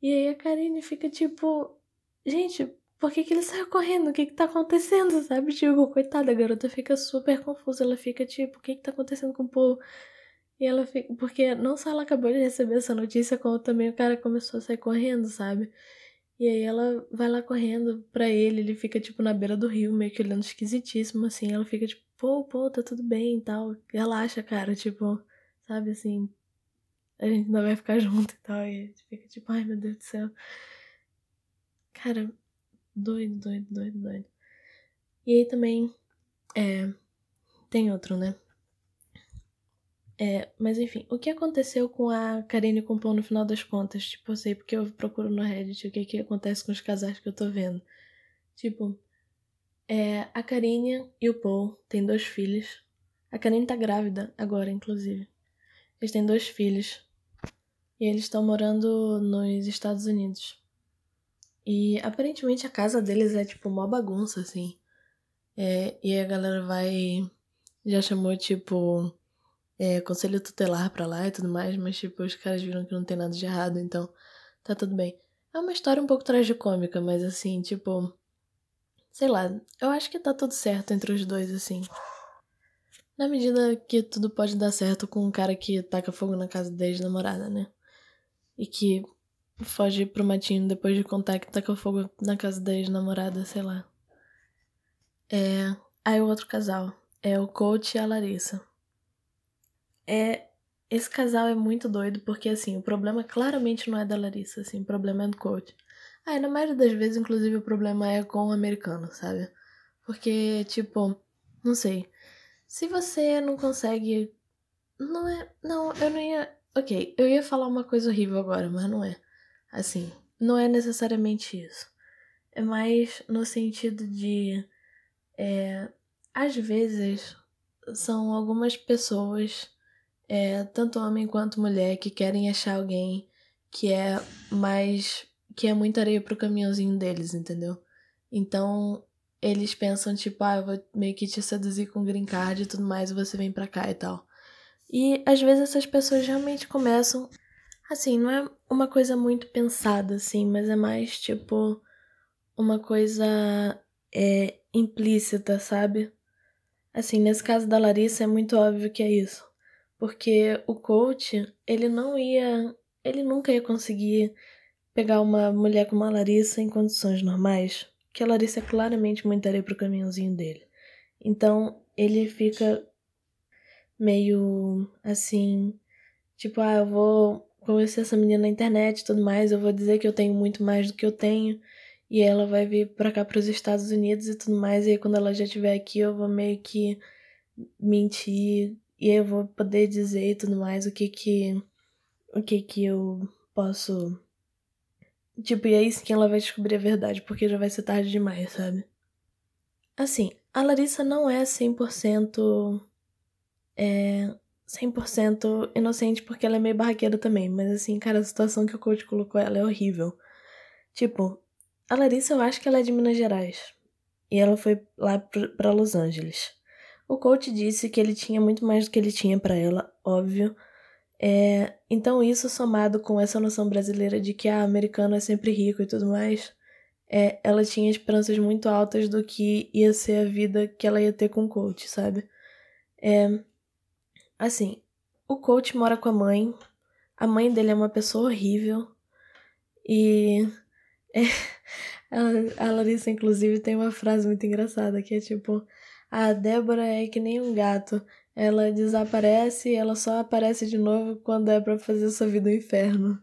E aí a Karine fica tipo, gente, por que, que ele saiu correndo? O que que tá acontecendo, sabe? Tipo, coitada, a garota fica super confusa. Ela fica tipo, o que que tá acontecendo com o Paul? E ela fica. Porque não só ela acabou de receber essa notícia, como também o cara começou a sair correndo, sabe? E aí ela vai lá correndo pra ele, ele fica tipo na beira do rio, meio que olhando esquisitíssimo, assim. Ela fica tipo, pô, pô, tá tudo bem e tal. Relaxa, cara, tipo, sabe assim, a gente ainda vai ficar junto e tal. E fica tipo, ai meu Deus do céu. Cara, doido, doido, doido, doido. E aí também, é, tem outro, né? É, mas enfim, o que aconteceu com a Karine com o Pão no final das contas? Tipo, eu sei porque eu procuro no Reddit o que, que acontece com os casais que eu tô vendo. Tipo, é, a Karine e o Paul têm dois filhos. A Karine tá grávida agora, inclusive. Eles têm dois filhos. E eles estão morando nos Estados Unidos. E aparentemente a casa deles é tipo uma bagunça, assim. É, e a galera vai. Já chamou, tipo, é, conselho tutelar pra lá e tudo mais, mas, tipo, os caras viram que não tem nada de errado, então tá tudo bem. É uma história um pouco tragicômica, mas, assim, tipo. Sei lá, eu acho que tá tudo certo entre os dois, assim. Na medida que tudo pode dar certo com um cara que taca fogo na casa da ex-namorada, né? e que foge pro matinho depois de contar que taca fogo na casa da ex-namorada, sei lá. É. Aí o outro casal é o coach e a Larissa. É. Esse casal é muito doido porque, assim, o problema claramente não é da Larissa, assim, o problema é do coach. Ah, na maioria das vezes, inclusive, o problema é com o americano, sabe? Porque, tipo, não sei. Se você não consegue. Não é. Não, eu não ia. Ok, eu ia falar uma coisa horrível agora, mas não é. Assim, não é necessariamente isso. É mais no sentido de. É, às vezes são algumas pessoas, é, tanto homem quanto mulher, que querem achar alguém que é mais. que é muita areia pro caminhãozinho deles, entendeu? Então eles pensam, tipo, ah, eu vou meio que te seduzir com green card e tudo mais, e você vem pra cá e tal. E às vezes essas pessoas realmente começam. Assim, não é uma coisa muito pensada, assim, mas é mais tipo uma coisa é, implícita, sabe? Assim, nesse caso da Larissa é muito óbvio que é isso. Porque o coach, ele não ia. Ele nunca ia conseguir pegar uma mulher como a Larissa em condições normais. Que a Larissa claramente muito areia pro caminhãozinho dele. Então, ele fica meio assim. Tipo, ah, eu vou conhecer essa menina na internet e tudo mais, eu vou dizer que eu tenho muito mais do que eu tenho. E ela vai vir pra cá, pros Estados Unidos e tudo mais. E aí, quando ela já estiver aqui, eu vou meio que mentir. E aí eu vou poder dizer e tudo mais o que que. O que que eu posso. Tipo, e aí sim ela vai descobrir a verdade, porque já vai ser tarde demais, sabe? Assim, a Larissa não é 100%. É. 100% inocente porque ela é meio barraqueira também. Mas assim, cara, a situação que o coach colocou ela é horrível. Tipo, a Larissa, eu acho que ela é de Minas Gerais. E ela foi lá para Los Angeles. O coach disse que ele tinha muito mais do que ele tinha para ela, óbvio. É, então, isso somado com essa noção brasileira de que a ah, americano é sempre rico e tudo mais, é, ela tinha esperanças muito altas do que ia ser a vida que ela ia ter com o coach, sabe? É, assim, o coach mora com a mãe, a mãe dele é uma pessoa horrível e é, a, Larissa, inclusive, tem uma frase muito engraçada que é tipo: A Débora é que nem um gato. Ela desaparece e ela só aparece de novo quando é pra fazer sua vida um inferno.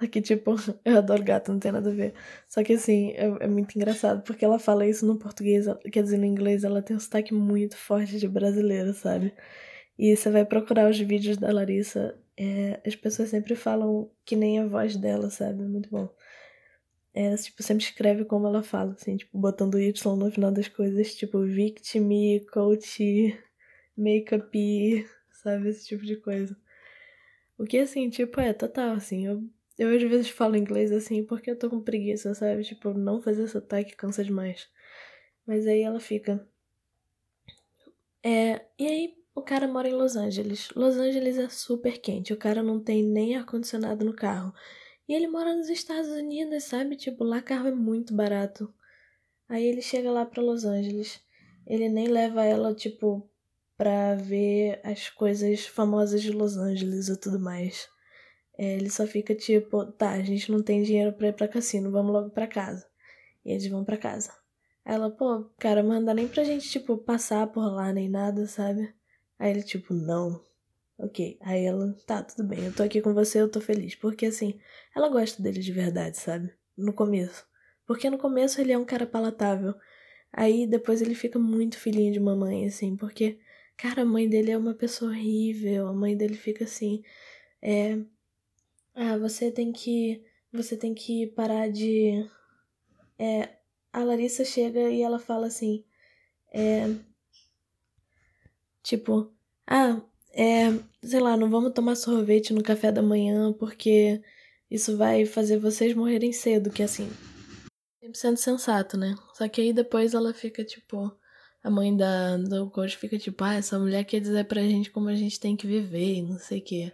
Só que, tipo, eu adoro gato, não tem nada a ver. Só que, assim, é, é muito engraçado, porque ela fala isso no português, quer dizer, no inglês, ela tem um sotaque muito forte de brasileiro, sabe? E você vai procurar os vídeos da Larissa, é, as pessoas sempre falam que nem a voz dela, sabe? Muito bom ela, tipo, sempre escreve como ela fala, assim, tipo, botando Y no final das coisas, tipo, victim, coach, makeup, sabe, esse tipo de coisa. O que, assim, tipo, é total, assim, eu, eu às vezes falo inglês, assim, porque eu tô com preguiça, sabe, tipo, não fazer sotaque cansa demais. Mas aí ela fica... É, e aí o cara mora em Los Angeles. Los Angeles é super quente, o cara não tem nem ar-condicionado no carro. E ele mora nos Estados Unidos, sabe? Tipo, lá carro é muito barato. Aí ele chega lá pra Los Angeles. Ele nem leva ela, tipo, pra ver as coisas famosas de Los Angeles e tudo mais. É, ele só fica tipo, tá, a gente não tem dinheiro pra ir pra cassino, vamos logo pra casa. E eles vão pra casa. Ela, pô, cara, dá nem pra gente, tipo, passar por lá nem nada, sabe? Aí ele, tipo, não, Ok. Aí ela, tá, tudo bem, eu tô aqui com você, eu tô feliz. Porque assim, ela gosta dele de verdade, sabe? No começo. Porque no começo ele é um cara palatável. Aí depois ele fica muito filhinho de mamãe, assim, porque, cara, a mãe dele é uma pessoa horrível. A mãe dele fica assim, é. Ah, você tem que. Você tem que parar de. É. A Larissa chega e ela fala assim. É. Tipo, ah, é, sei lá, não vamos tomar sorvete no café da manhã porque isso vai fazer vocês morrerem cedo, que assim, 100% sensato, né? Só que aí depois ela fica tipo, a mãe da do coach fica tipo, ah, essa mulher quer dizer pra gente como a gente tem que viver e não sei o quê.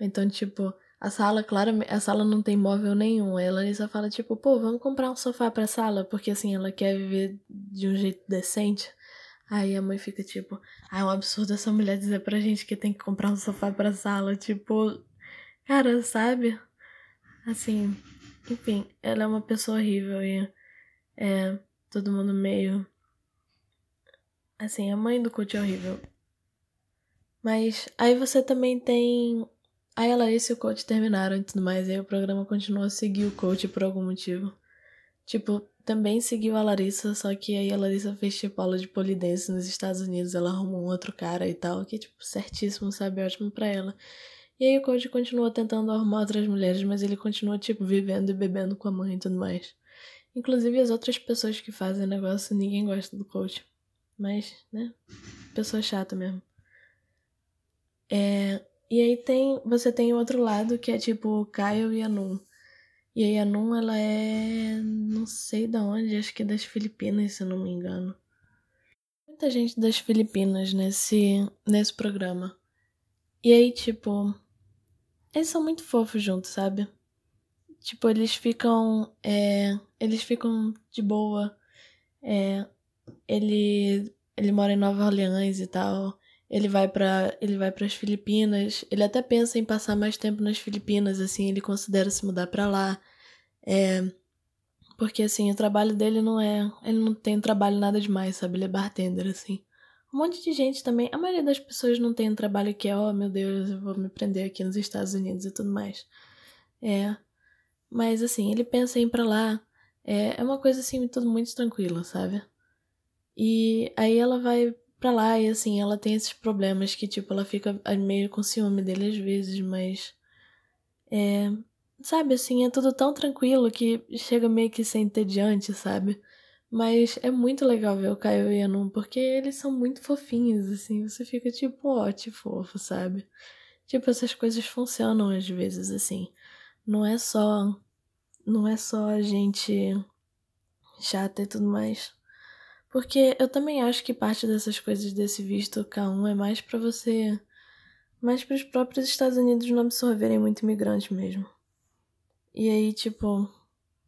Então, tipo, a sala, claramente, a sala não tem móvel nenhum. Aí a Larissa fala, tipo, pô, vamos comprar um sofá pra sala, porque assim, ela quer viver de um jeito decente. Aí a mãe fica tipo, ah, é um absurdo essa mulher dizer pra gente que tem que comprar um sofá pra sala. Tipo, cara, sabe? Assim, enfim, ela é uma pessoa horrível e é todo mundo meio. Assim, a mãe do coach é horrível. Mas aí você também tem. Aí ela e o coach terminaram e tudo mais. Aí o programa continuou a seguir o coach por algum motivo. tipo, também seguiu a Larissa, só que aí a Larissa fez tipo aula de polidense nos Estados Unidos, ela arrumou um outro cara e tal, que tipo certíssimo, sabe? Ótimo pra ela. E aí o coach continua tentando arrumar outras mulheres, mas ele continua, tipo, vivendo e bebendo com a mãe e tudo mais. Inclusive as outras pessoas que fazem negócio, ninguém gosta do coach. Mas, né? Pessoa chata mesmo. É, e aí tem. Você tem o outro lado que é tipo Kyle e Anun. E a Nun, ela é. não sei da onde, acho que é das Filipinas, se eu não me engano. Muita gente das Filipinas nesse, nesse programa. E aí, tipo. Eles são muito fofos juntos, sabe? Tipo, eles ficam. É, eles ficam de boa. É, ele. Ele mora em Nova Orleans e tal. Ele vai para ele vai para as Filipinas. Ele até pensa em passar mais tempo nas Filipinas, assim, ele considera se mudar para lá. É, porque assim, o trabalho dele não é, ele não tem trabalho nada demais, sabe? Ele é bartender assim. Um monte de gente também, a maioria das pessoas não tem um trabalho que é, oh meu Deus, eu vou me prender aqui nos Estados Unidos e tudo mais. É. Mas assim, ele pensa em ir pra lá. É, é uma coisa assim, tudo muito tranquila, sabe? E aí ela vai pra lá e assim, ela tem esses problemas que, tipo, ela fica meio com ciúme dele às vezes, mas. É. Sabe, assim, é tudo tão tranquilo que chega meio que ser entediante, sabe? Mas é muito legal ver o Caio e a Num, porque eles são muito fofinhos, assim, você fica tipo, ó, que fofo, sabe? Tipo, essas coisas funcionam às vezes, assim. Não é só. Não é só a gente chata e tudo mais. Porque eu também acho que parte dessas coisas desse visto K1 é mais para você. Mais para os próprios Estados Unidos não absorverem muito imigrante mesmo. E aí, tipo,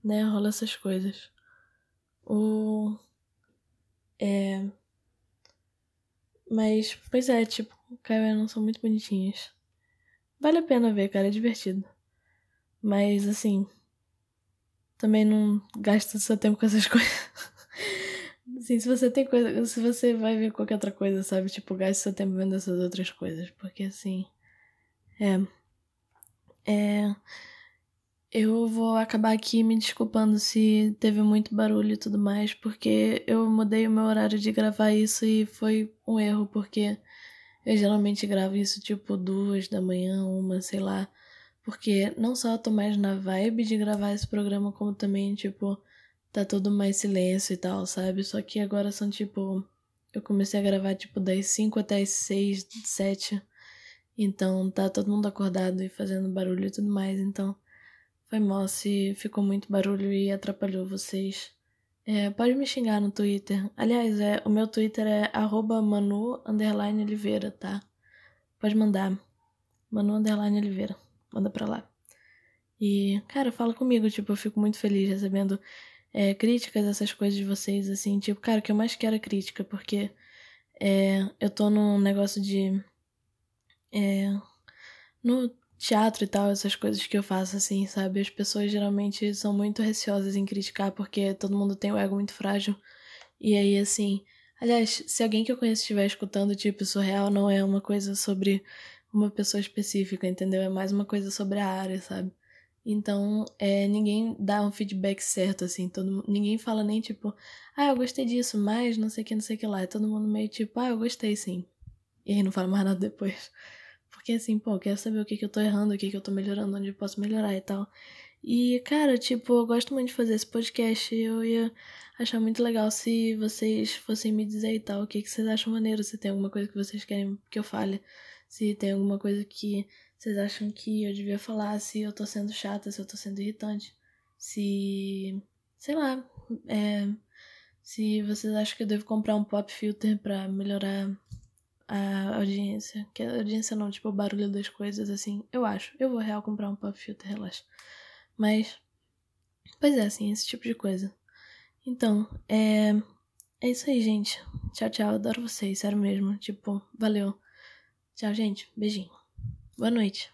né, rola essas coisas. O. É. Mas, pois é, tipo, Caio não são muito bonitinhos. Vale a pena ver, cara, é divertido. Mas, assim. Também não gasta seu tempo com essas coisas. Assim, se você tem coisa. Se você vai ver qualquer outra coisa, sabe? Tipo, gaste seu tempo vendo essas outras coisas. Porque assim. É. É. Eu vou acabar aqui me desculpando se teve muito barulho e tudo mais, porque eu mudei o meu horário de gravar isso e foi um erro, porque eu geralmente gravo isso tipo duas da manhã, uma, sei lá. Porque não só eu tô mais na vibe de gravar esse programa, como também, tipo, tá todo mais silêncio e tal, sabe? Só que agora são tipo. Eu comecei a gravar tipo das 5 até as 6, 7. Então tá todo mundo acordado e fazendo barulho e tudo mais. Então foi mal se ficou muito barulho e atrapalhou vocês. É, pode me xingar no Twitter. Aliás, é, o meu Twitter é manu Oliveira, tá? Pode mandar. Manu Oliveira. Manda pra lá. E, cara, fala comigo, tipo, eu fico muito feliz recebendo é, críticas, essas coisas de vocês, assim, tipo, cara, o que eu mais quero é crítica, porque é, eu tô num negócio de. É, no teatro e tal, essas coisas que eu faço, assim, sabe? As pessoas geralmente são muito receosas em criticar, porque todo mundo tem o ego muito frágil. E aí, assim. Aliás, se alguém que eu conheço estiver escutando, tipo, isso real não é uma coisa sobre uma pessoa específica, entendeu? É mais uma coisa sobre a área, sabe? Então, é, ninguém dá um feedback certo, assim. Todo, ninguém fala nem tipo, ah, eu gostei disso, mas não sei o que, não sei o que lá. É todo mundo meio tipo, ah, eu gostei sim. E aí não fala mais nada depois. Porque assim, pô, eu quero saber o que, que eu tô errando, o que, que eu tô melhorando, onde eu posso melhorar e tal. E, cara, tipo, eu gosto muito de fazer esse podcast. Eu ia achar muito legal se vocês fossem me dizer e tal, o que, que vocês acham maneiro, se tem alguma coisa que vocês querem que eu fale, se tem alguma coisa que vocês acham que eu devia falar se eu tô sendo chata, se eu tô sendo irritante? Se. Sei lá. É, se vocês acham que eu devo comprar um pop filter pra melhorar a audiência. Que a audiência não, tipo, o barulho das coisas, assim. Eu acho. Eu vou real comprar um pop filter, relaxa. Mas. Pois é, assim, esse tipo de coisa. Então, é. É isso aí, gente. Tchau, tchau. Adoro vocês, sério mesmo. Tipo, valeu. Tchau, gente. Beijinho. Boa noite.